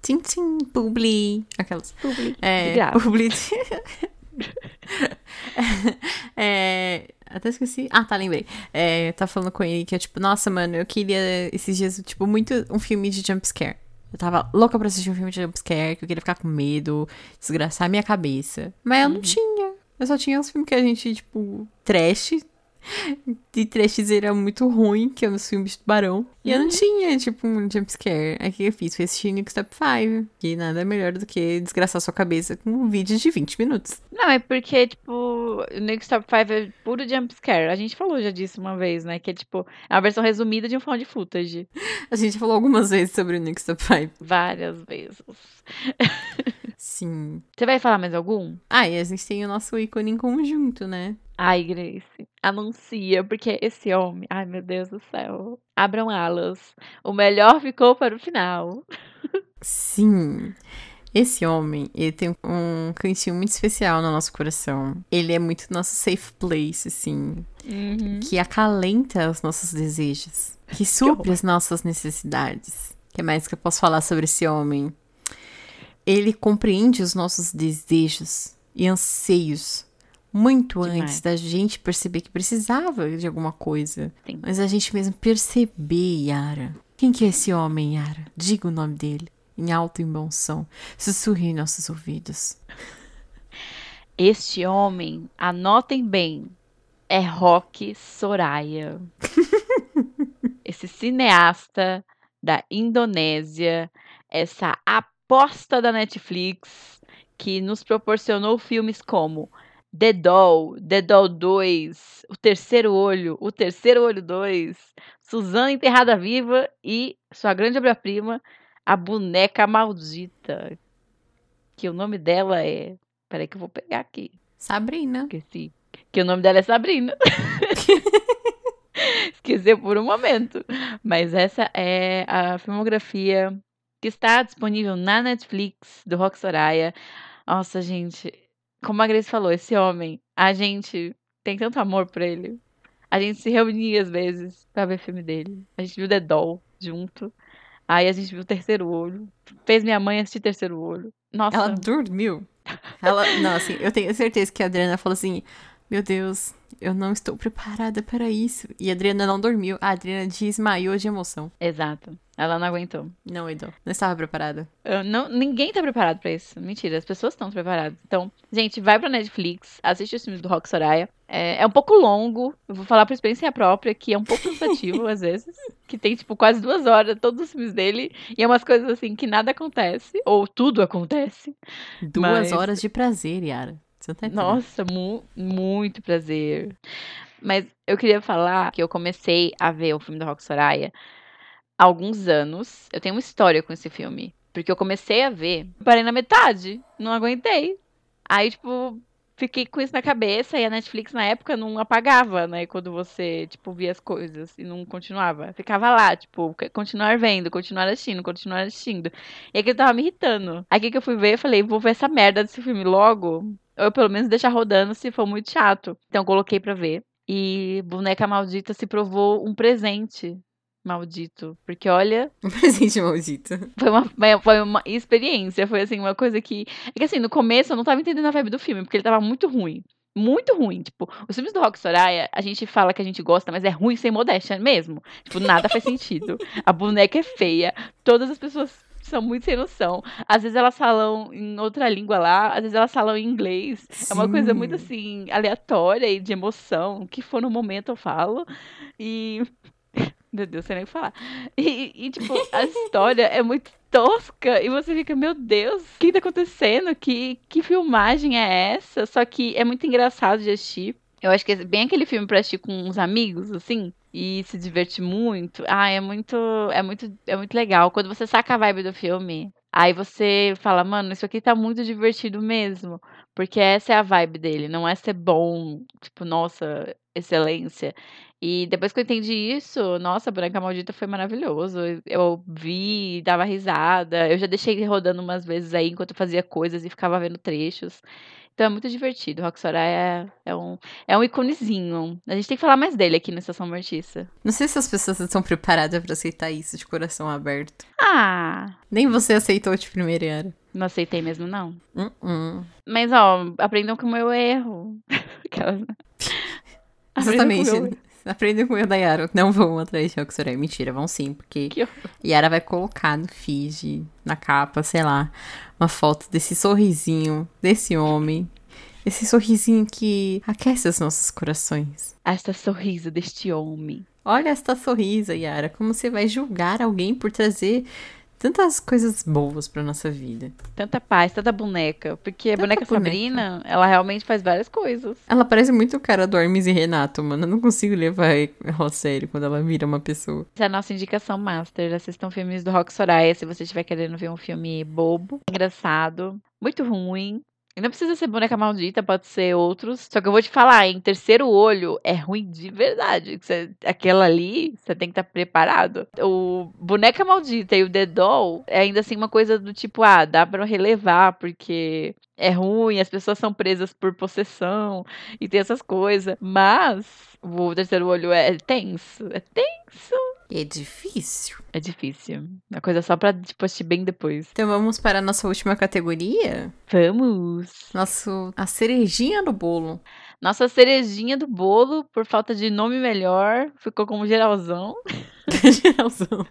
Tim, tim, publi. Aquelas. De É, publi. é, até esqueci. Ah, tá, lembrei. É, tá falando com ele que é tipo, nossa, mano, eu queria esses dias, tipo, muito um filme de jumpscare. Eu tava louca pra assistir um filme de jumpscare, que eu queria ficar com medo, desgraçar a minha cabeça. Mas eu não tinha. Eu só tinha os filmes que a gente, tipo, trash. De trashzeira muito ruim, que é os filmes de tubarão. E eu não tinha, tipo, um jumpscare. Aí o que eu fiz? Foi assistir Nick Step 5. Que nada melhor do que desgraçar sua cabeça com um vídeo de 20 minutos. Não, é porque, tipo, o Next Top 5 é puro jumpscare. A gente falou já disso uma vez, né? Que é, tipo, é uma versão resumida de um found footage. A gente falou algumas vezes sobre o Nick Step 5. Várias vezes. Sim. Você vai falar mais algum? Ah, e a gente tem o nosso ícone em conjunto, né? Ai, Grace, anuncia, porque esse homem, ai meu Deus do céu, abram alas. O melhor ficou para o final. Sim. Esse homem, ele tem um cantinho muito especial no nosso coração. Ele é muito nosso safe place, assim. Que acalenta os nossos desejos. Que supre as nossas necessidades. O que mais que eu posso falar sobre esse homem? Ele compreende os nossos desejos e anseios muito Demais. antes da gente perceber que precisava de alguma coisa. Sim. Mas a gente mesmo perceber, Yara. Quem que é esse homem, Yara? Diga o nome dele. Em alto e em bom som. Sussurre em nossos ouvidos. Este homem, anotem bem, é Rock Soraya. Esse cineasta da Indonésia, essa aposta da Netflix que nos proporcionou filmes como The Doll, The Doll 2, O Terceiro Olho, O Terceiro Olho 2, Suzana Enterrada Viva e sua grande obra-prima, A Boneca Maldita. Que o nome dela é. Peraí que eu vou pegar aqui. Sabrina. Esqueci. Que o nome dela é Sabrina. Esqueci por um momento. Mas essa é a filmografia que está disponível na Netflix do Rock Soraya. Nossa, gente. Como a Grace falou, esse homem, a gente tem tanto amor por ele. A gente se reunia às vezes pra ver filme dele. A gente viu The Doll junto. Aí a gente viu o Terceiro Olho. Fez minha mãe assistir Terceiro Olho. Nossa. Ela dormiu. Ela, não, assim, eu tenho certeza que a Adriana falou assim: Meu Deus, eu não estou preparada para isso. E a Adriana não dormiu. A Adriana desmaiou de emoção. Exato. Ela não aguentou. Não, Edu. Não estava preparada. Eu não, ninguém tá preparado pra isso. Mentira, as pessoas estão preparadas. Então, gente, vai pra Netflix, assiste os filmes do Rock Soraya. É, é um pouco longo, eu vou falar por experiência própria, que é um pouco cansativo às vezes. Que tem, tipo, quase duas horas, todos os filmes dele. E é umas coisas assim que nada acontece, ou tudo acontece. Duas Mas- horas de prazer, Yara. Tá. Nossa, mu- muito prazer. Mas eu queria falar que eu comecei a ver o filme do Rock Soraya há alguns anos. Eu tenho uma história com esse filme. Porque eu comecei a ver, parei na metade, não aguentei. Aí, tipo, fiquei com isso na cabeça e a Netflix na época não apagava, né? Quando você, tipo, via as coisas e não continuava. Ficava lá, tipo, continuar vendo, continuar assistindo, continuar assistindo. E aquilo tava me irritando. Aí que eu fui ver? Eu falei, vou ver essa merda desse filme logo. Ou pelo menos deixar rodando se for muito chato. Então coloquei pra ver. E Boneca Maldita se provou um presente maldito. Porque olha, Um presente maldito. foi uma, foi- uma experiência, foi assim, uma coisa que. É que assim, no começo eu não tava entendendo a vibe do filme, porque ele tava muito ruim. Muito ruim. Tipo, os filmes do Rock Soraya, a gente fala que a gente gosta, mas é ruim sem modéstia mesmo. Tipo, nada faz sentido. A boneca é feia, todas as pessoas são muito sem noção. Às vezes elas falam em outra língua lá, às vezes elas falam em inglês. É uma coisa Sim. muito assim, aleatória e de emoção. O que for no momento eu falo. E. Meu Deus, sem nem falar. E, e, tipo, a história é muito tosca. E você fica, meu Deus, o que tá acontecendo? Que, que filmagem é essa? Só que é muito engraçado de assistir. Eu acho que é bem aquele filme pra assistir com uns amigos, assim, e se divertir muito. Ah, é muito, é muito, é muito legal. Quando você saca a vibe do filme, aí você fala, mano, isso aqui tá muito divertido mesmo. Porque essa é a vibe dele, não é ser bom, tipo, nossa, excelência. E depois que eu entendi isso, nossa, Branca Maldita foi maravilhoso. Eu- vi, dava risada. Eu já deixei rodando umas vezes aí enquanto fazia coisas e ficava vendo trechos. Então é muito divertido. O Rock Soraya é, é um, é um iconezinho. A gente tem que falar mais dele aqui na Estação Mortiça. Não sei se as pessoas estão preparadas pra aceitar isso de coração aberto. Ah, Nem você aceitou de primeira, Yara. não aceitei mesmo, não. Hum, hum. Mas, ó, aprendam com o meu erro. Aquelas, né? Aprendam com Exatamente. meu. Aprendam com o da Yara. Não vão atrás de Roxoré. Mentira, vão sim, porque. Yara vai colocar no feed, na capa, sei lá, uma foto desse sorrisinho, desse homem. Esse sorrisinho que aquece os nossos corações. Esta sorriso deste homem. Olha esta sorrisa, Yara. Como você vai julgar alguém por trazer tantas coisas boas pra nossa vida? Tanta paz, tanta boneca. Porque a Tanta boneca boneca. Sabrina, ela realmente faz várias coisas. Ela parece muito o cara do Hermes e Renato, mano. Eu não consigo levar ela a sério quando ela vira uma pessoa. Essa é a nossa indicação master. Assistam filmes do Rock Soraya se você estiver querendo ver um filme bobo, engraçado, muito ruim. E não precisa ser boneca maldita, pode ser outros. Só que eu vou te falar, em terceiro olho é ruim de verdade. Você- aquela ali, você tem que estar preparado. O boneca maldita e o The Doll é ainda assim uma coisa do tipo, ah, dá pra relevar, porque é ruim, as pessoas são presas por possessão e tem essas coisas. Mas o terceiro olho é tenso. É tenso. É difícil. É difícil. A coisa só pra, tipo, assistir bem depois. Então vamos para a nossa última categoria. Vamos! Nosso, a cerejinha do bolo. Nossa cerejinha do bolo, por falta de nome melhor, ficou como geralzão. Geralzão.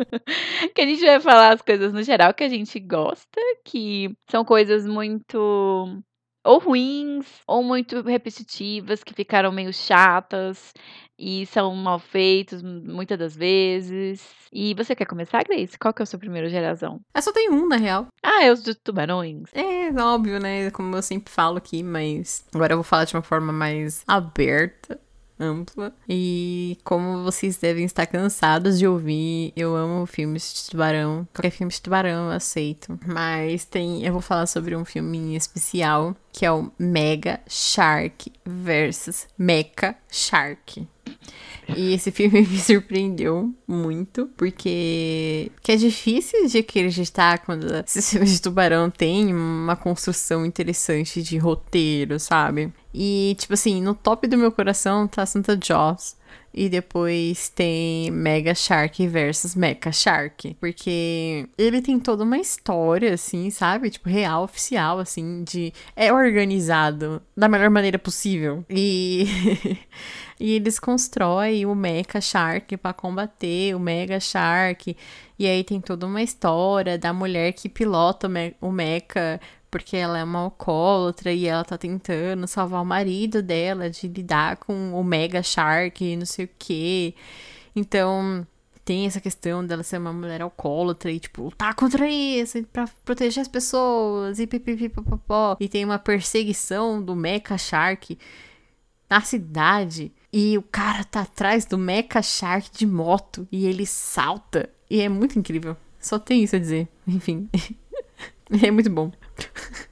que a gente vai falar as coisas no geral que a gente gosta, que são coisas muito ou ruins, ou muito repetitivas, que ficaram meio chatas e são mal feitos muitas das vezes. E você quer começar, Grace? Qual que é o seu primeiro geralzão? Eu só tenho um, na real. Ah, é os dos tubarões. É óbvio, né? Como eu sempre falo aqui, mas agora eu vou falar de uma forma mais aberta, ampla. E como vocês devem estar cansados de ouvir, eu amo filmes de tubarão. Qualquer filme de tubarão eu aceito. Mas tem, eu vou falar sobre um filme especial que é o Mega Shark versus Mecha Shark. E esse filme me surpreendeu muito, porque que é difícil de acreditar quando esses filmes de tubarão tem uma construção interessante de roteiro, sabe? E, tipo assim, no top do meu coração tá Santa Jaws. E depois tem Mega Shark versus Mecha Shark. Porque ele tem toda uma história, assim, sabe? Tipo, real, oficial, assim, de. É organizado da melhor maneira possível. E. e eles constroem o Mecha Shark para combater o Mega Shark. E aí tem toda uma história da mulher que pilota o, me o Mecha porque ela é uma alcoólatra e ela tá tentando salvar o marido dela de lidar com o Mega Shark e não sei o quê. Então, tem essa questão dela ser uma mulher alcoólatra e, tipo, lutar contra isso pra proteger as pessoas e pipipipopopó. E tem uma perseguição do Mecha Shark na cidade. E o cara tá atrás do Mecha Shark de moto e ele salta. E é muito incrível. Só tem isso a dizer. Enfim. é muito bom.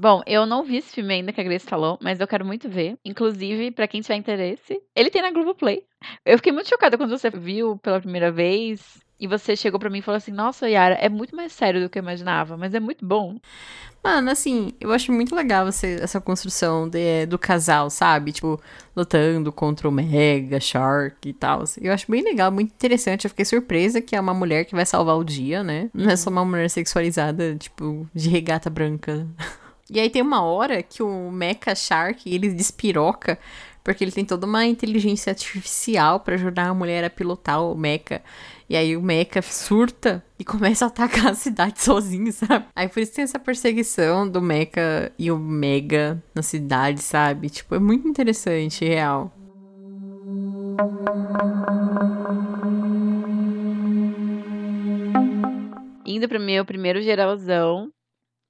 Bom, eu não vi esse filme ainda que a Grace falou, mas eu quero muito ver. Inclusive, para quem tiver interesse, ele tem na Globoplay. Eu fiquei muito chocada quando você viu pela primeira vez e você chegou para mim e falou assim: Nossa, Yara, é muito mais sério do que eu imaginava, mas é muito bom. Mano, assim, eu acho muito legal você, essa construção de, do casal, sabe? Tipo, lutando contra o Mega Shark e tal. Eu acho bem legal, muito interessante. Eu fiquei surpresa que é uma mulher que vai salvar o dia, né? Não é só uma mulher sexualizada, tipo, de regata branca. E aí tem uma hora que o Mecha Shark, ele despiroca, porque ele tem toda uma inteligência artificial para ajudar a mulher a pilotar o Mecha. E aí o Mecha surta e começa a atacar a cidade sozinho, sabe? Aí por isso tem essa perseguição do Mecha e o Mega na cidade, sabe? Tipo, é muito interessante, real. Indo pro meu primeiro geralzão,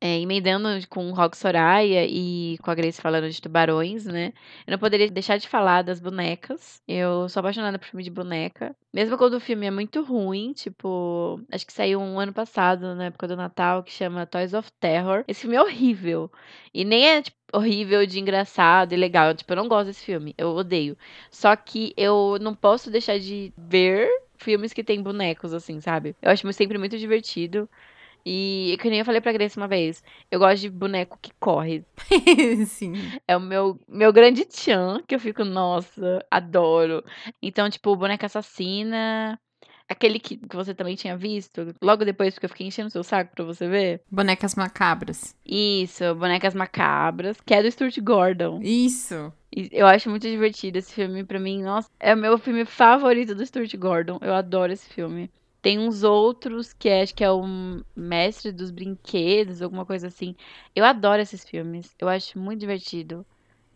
é, emendando com o Rock Soraya e com a Grace falando de tubarões, né? Eu não poderia deixar de falar das bonecas. Eu sou apaixonada por filme de boneca. Mesmo quando o filme é muito ruim, tipo, acho que saiu um ano passado, na época do Natal, que chama Toys of Terror. Esse filme é horrível. E nem é, tipo, horrível de engraçado e legal. Tipo, eu não gosto desse filme. Eu odeio. Só que eu não posso deixar de ver filmes que tem bonecos, assim, sabe? Eu acho sempre muito divertido. E que nem eu falei pra Grace uma vez, eu gosto de boneco que corre. Sim. É o meu, meu grande tchan, que eu fico, nossa, adoro. Então, tipo, boneca assassina. Aquele que, que você também tinha visto, logo depois, porque eu fiquei enchendo o seu saco pra você ver. Bonecas macabras. Isso, Bonecas Macabras, que é do Stuart Gordon. Isso. Eu acho muito divertido esse filme, pra mim, nossa, é o meu filme favorito do Stuart Gordon. Eu adoro esse filme. Tem uns outros que acho que é o Mestre dos Brinquedos, alguma coisa assim. Eu adoro esses filmes. Eu acho muito divertido.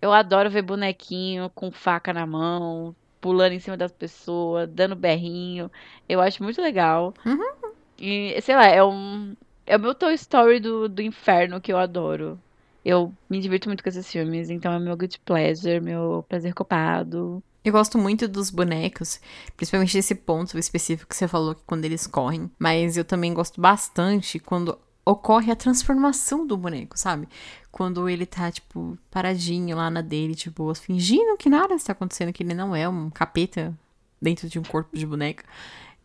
Eu adoro ver bonequinho com faca na mão, pulando em cima das pessoas, dando berrinho. Eu acho muito legal. Uhum. E, sei lá, é um. É o meu Toy Story do, do inferno que eu adoro. Eu me divirto muito com esses filmes, então é meu good pleasure, meu prazer copado. Eu gosto muito dos bonecos, principalmente desse ponto específico que você falou que quando eles correm. Mas eu também gosto bastante quando ocorre a transformação do boneco, sabe? Quando ele tá, tipo, paradinho lá na dele, tipo, fingindo que nada está acontecendo, que ele não é um capeta dentro de um corpo de boneca.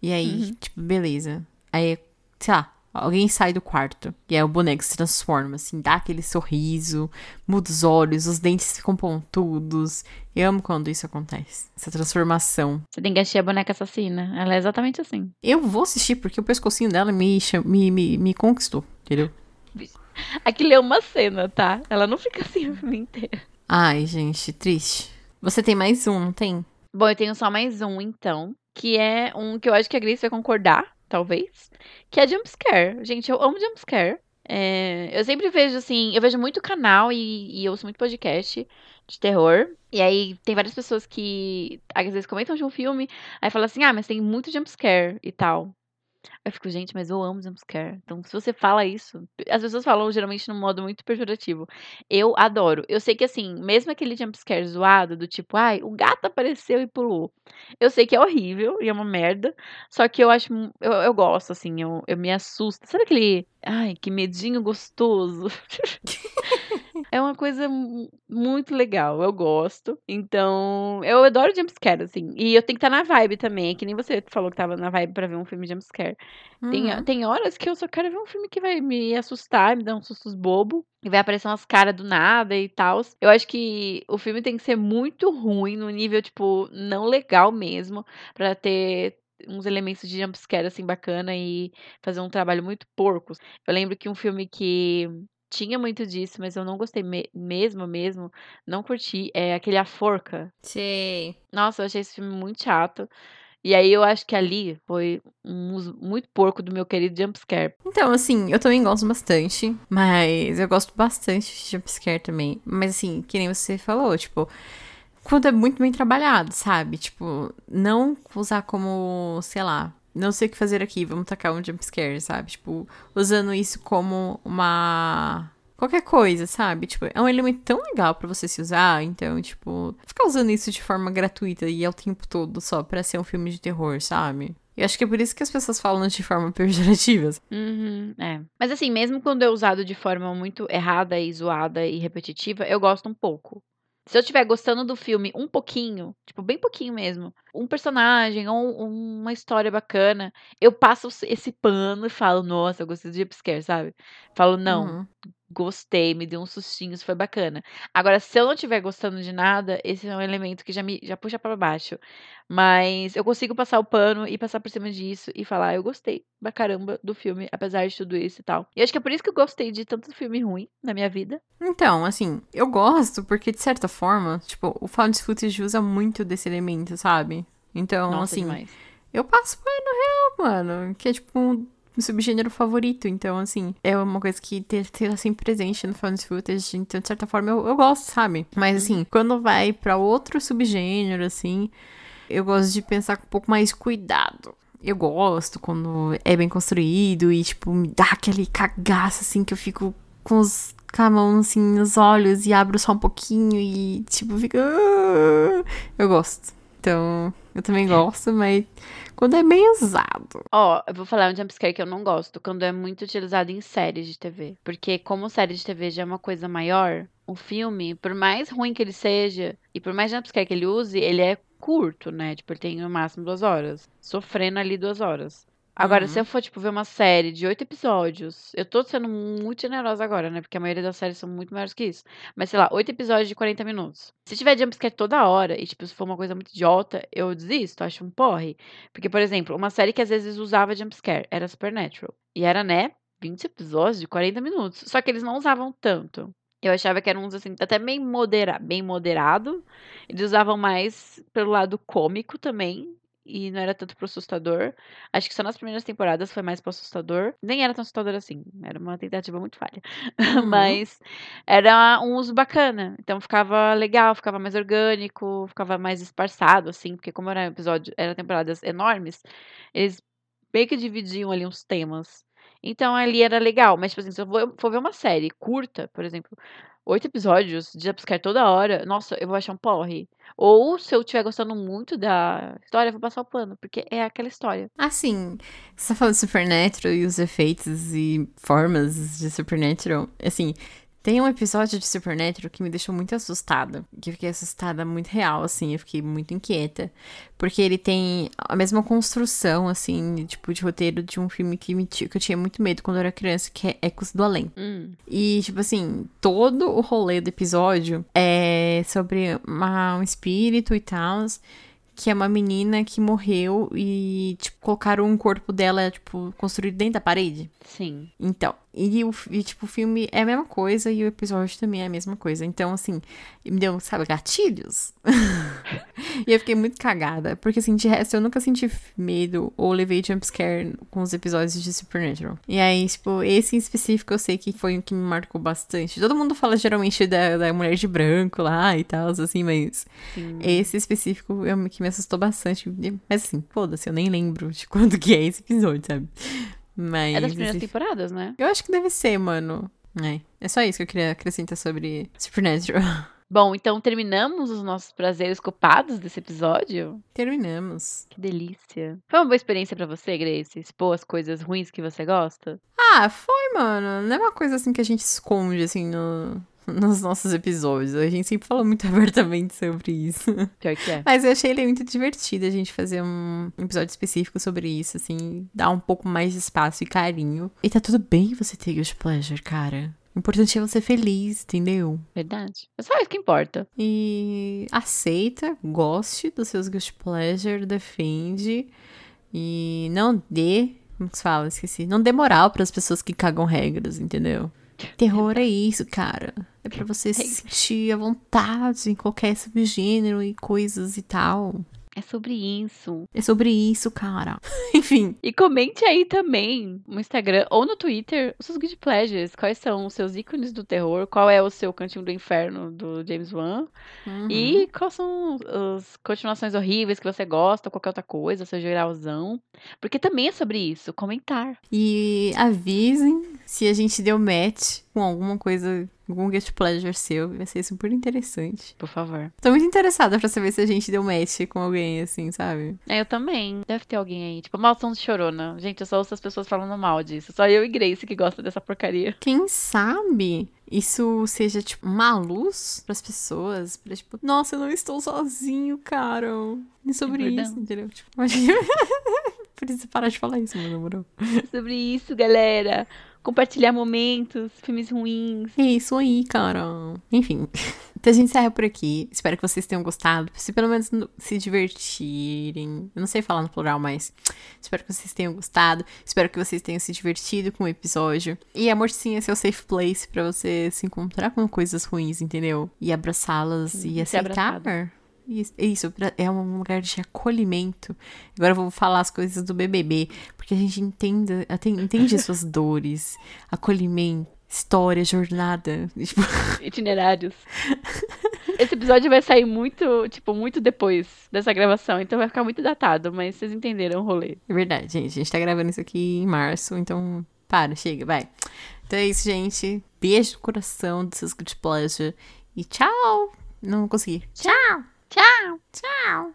E aí, uhum. tipo, beleza. Aí, sei lá, Alguém sai do quarto. E aí o boneco se transforma, assim, dá aquele sorriso, muda os olhos, os dentes ficam pontudos. Eu amo quando isso acontece. Essa transformação. Você tem que assistir a boneca assassina. Ela é exatamente assim. Eu vou assistir porque o pescocinho dela me, me, me, me conquistou, entendeu? Aquilo é uma cena, tá? Ela não fica assim o filme inteiro. Ai, gente, triste. Você tem mais um, não tem? Bom, eu tenho só mais um, então. Que é um que eu acho que a Grace vai concordar talvez, que é jumpscare. Gente, eu amo jumpscare. É, eu sempre vejo, assim, eu vejo muito canal e, e ouço muito podcast de terror. E aí tem várias pessoas que às vezes comentam de um filme, aí falam assim, ah, mas tem muito jumpscare e tal. Eu fico, gente, mas eu amo jumpscare. Então, se você fala isso, as pessoas falam geralmente num modo muito pejorativo. Eu adoro. Eu sei que, assim, mesmo aquele jumpscare zoado, do tipo, ai, o gato apareceu e pulou. Eu sei que é horrível e é uma merda. Só que eu acho. Eu, eu gosto, assim, eu, eu me assusto. Sabe aquele. Ai, que medinho gostoso. é uma coisa mu- muito legal. Eu gosto. Então, eu adoro jumpscare, assim. E eu tenho que estar na vibe também. Que nem você falou que tava na vibe pra ver um filme jumpscare. Tem, Uhum. tem horas que eu só quero ver um filme que vai me assustar, me dar uns sustos bobo. E vai aparecer umas caras do nada e tal. Eu acho que o filme tem que ser muito ruim, no nível, tipo, não legal mesmo. Pra ter uns elementos de jumpscare, assim, bacana e fazer um trabalho muito porco. Eu lembro que um filme que tinha muito disso, mas eu não gostei me- mesmo, mesmo. Não curti. É aquele A Forca. Sei. Nossa, eu achei esse filme muito chato. E aí eu acho que ali foi um uso muito porco do meu querido jumpscare. Então, assim, eu também gosto bastante, mas eu gosto bastante de jumpscare também. Mas, assim, que nem você falou, tipo, quando é muito bem trabalhado, sabe? Tipo, não usar como, sei lá, não sei o que fazer aqui, vamos tacar um jumpscare, sabe? Tipo, usando isso como uma. Qualquer coisa, sabe? Tipo, é um elemento tão legal pra você se usar, então, tipo, ficar usando isso de forma gratuita e ao tempo todo só pra ser um filme de terror, sabe? E acho que é por isso que as pessoas falam de forma pejorativa. Uhum, é. Mas assim, mesmo quando é usado de forma muito errada e zoada e repetitiva, eu gosto um pouco. Se eu estiver gostando do filme um pouquinho, tipo, bem pouquinho mesmo, um personagem ou um- uma história bacana, eu passo esse pano e falo, nossa, eu gostei do jumpscare, sabe? Falo, não, Uhum. Gostei, me deu uns sustinhos, foi bacana. Agora, se eu não estiver gostando de nada, esse é um elemento que já me já puxa pra baixo. Mas eu consigo passar o pano e passar por cima disso e falar, eu gostei pra caramba do filme, apesar de tudo isso e tal. E acho que é por isso que eu gostei de tanto filme ruim na minha vida. Então, assim, eu gosto porque, de certa forma, tipo, o found footage usa muito desse elemento, sabe? Então, Nossa, assim, demais. eu passo pano real, mano, que é tipo um subgênero favorito. Então, assim, é uma coisa que te- te- tá sempre presente no found footage. Então, de certa forma, eu, eu gosto, sabe? Mas, assim, quando vai pra outro subgênero, assim, eu gosto de pensar com um pouco mais cuidado. Eu gosto quando é bem construído e, tipo, me dá aquele cagaço, assim, que eu fico com os com a mão assim nos olhos e abro só um pouquinho e tipo fica. "Ah". Eu gosto. Então, eu também gosto, mas quando é bem usado. Ó, eu vou falar um jumpscare que eu não gosto, quando é muito utilizado em séries de TV. Porque como série de TV já é uma coisa maior, o filme, por mais ruim que ele seja, e por mais jumpscare que ele use, ele é curto, né? Tipo, ele tem no máximo duas horas. Sofrendo ali duas horas. Agora, Uhum. se eu for, tipo, ver uma série de oito episódios, eu tô sendo muito generosa agora, né? Porque a maioria das séries são muito maiores que isso. Mas, sei lá, oito episódios de 40 minutos. Se tiver jumpscare toda hora, e, tipo, se for uma coisa muito idiota, eu desisto, acho um porre. Porque, por exemplo, uma série que às vezes usava jumpscare era Supernatural. E era, né, 20 episódios de 40 minutos. Só que eles não usavam tanto. Eu achava que eram uns, assim, até bem, modera bem moderado. Eles usavam mais pelo lado cômico também. E não era tanto pro assustador. Acho que só nas primeiras temporadas foi mais pro assustador. Nem era tão assustador assim. Era uma tentativa muito falha. Uhum. Mas era um uso bacana. Então ficava legal, ficava mais orgânico, ficava mais esparçado, assim. Porque como era episódio, eram temporadas enormes, eles meio que dividiam ali uns temas. Então ali era legal. Mas, tipo assim, se eu for, for ver uma série curta, por exemplo, oito episódios de jumpscare toda hora, nossa, eu vou achar um porre. Ou se eu estiver gostando muito da história, eu vou passar o pano, porque é aquela história. Assim, você tá falando de Supernatural e os efeitos e formas de Supernatural. Assim, tem um episódio de Supernatural que me deixou muito assustada. Que eu fiquei assustada muito real, assim. Eu fiquei muito inquieta. Porque ele tem a mesma construção, assim, tipo, de roteiro de um filme que, me, que eu tinha muito medo quando eu era criança, que é Ecos do Além. Hum, E, tipo assim, todo o rolê do episódio é sobre uma- um espírito e tal, que é uma menina que morreu e, tipo, colocaram um corpo dela, tipo, construído dentro da parede. sim. Então, e, o, e, tipo, o filme é a mesma coisa e o episódio também é a mesma coisa. Então, assim, me deu, sabe, gatilhos. e eu fiquei muito cagada, porque, assim, de resto, eu nunca senti medo ou levei jumpscare com os episódios de Supernatural. E aí, tipo, esse em específico eu sei que foi o que me marcou bastante. Todo mundo fala geralmente da, da mulher de branco lá e tal, assim, mas sim. esse específico é o que me assustou bastante. Mas, assim, foda-se, eu nem lembro de quando que é esse episódio, sabe? Mas. É das primeiras temporadas, né? eu acho que deve ser, mano. É. É só isso que eu queria acrescentar sobre Supernatural. Bom, então terminamos os nossos prazeres culpados desse episódio. Terminamos. Que delícia. Foi uma boa experiência pra você, Grace? Expor as coisas ruins que você gosta? Ah, foi, mano. Não é uma coisa assim que a gente esconde, assim, no, nos nossos episódios. A gente sempre fala muito abertamente sobre isso. Pior que é. Mas eu achei ele muito divertido a gente fazer um episódio específico sobre isso, assim, dar um pouco mais de espaço e carinho. E tá tudo bem você ter guilty pleasure, cara. O importante é você feliz, entendeu? Verdade. É só isso que importa. E aceita, goste dos seus guilty pleasure, defende. E não dê. Como que se fala? Esqueci. Não dê moral pras pessoas que cagam regras, entendeu? Terror é isso, cara. É pra você se sentir à vontade em qualquer subgênero e coisas e tal. É sobre isso. É sobre isso, cara. Enfim. E comente aí também no Instagram ou no Twitter os seus guilty pleasures. Quais são os seus ícones do terror? Qual é o seu cantinho do inferno do James Wan? Uhum. E quais são as continuações horríveis que você gosta, ou qualquer outra coisa, seu geralzão. Porque também é sobre isso, comentar. E avisem se a gente deu match com alguma coisa, algum guilty pleasure seu. Vai ser super interessante. Por favor. Tô muito interessada pra saber se a gente deu match com alguém, assim, sabe? É, eu também. Deve ter alguém aí. Tipo, maldição de chorona. Gente, eu só ouço as pessoas falando mal disso. Só eu e Grace que gosta dessa porcaria. Quem sabe isso seja, tipo, uma luz pras pessoas? Pra, tipo, nossa, eu não estou sozinho, cara. E sobre É isso, entendeu? Tipo, imagina. Isso parar de falar isso, meu namorado. Sobre isso, galera. Compartilhar momentos, filmes ruins. É isso aí, cara. Enfim. Então a gente encerra por aqui. Espero que vocês tenham gostado. Se pelo menos no- se divertirem. Eu não sei falar no plural, mas espero que vocês tenham gostado. Espero que vocês tenham se divertido com o episódio. E amor sim é seu safe place pra você se encontrar com coisas ruins, entendeu? E abraçá-las e aceitar. abraçado. Isso, isso, pra- é um lugar de acolhimento. Agora eu vou falar as coisas do BBB, porque a gente entenda, entende suas dores, acolhimento, história, jornada. Tipo, Itinerários. Esse episódio vai sair muito, tipo, muito depois dessa gravação, então vai ficar muito datado, mas vocês entenderam o rolê. é verdade, gente. A gente tá gravando isso aqui em março, então para, chega, vai. Então é isso, gente. Beijo no coração dos seus good pleasure. E tchau! Não consegui. Tchau! Tchau. Tchau.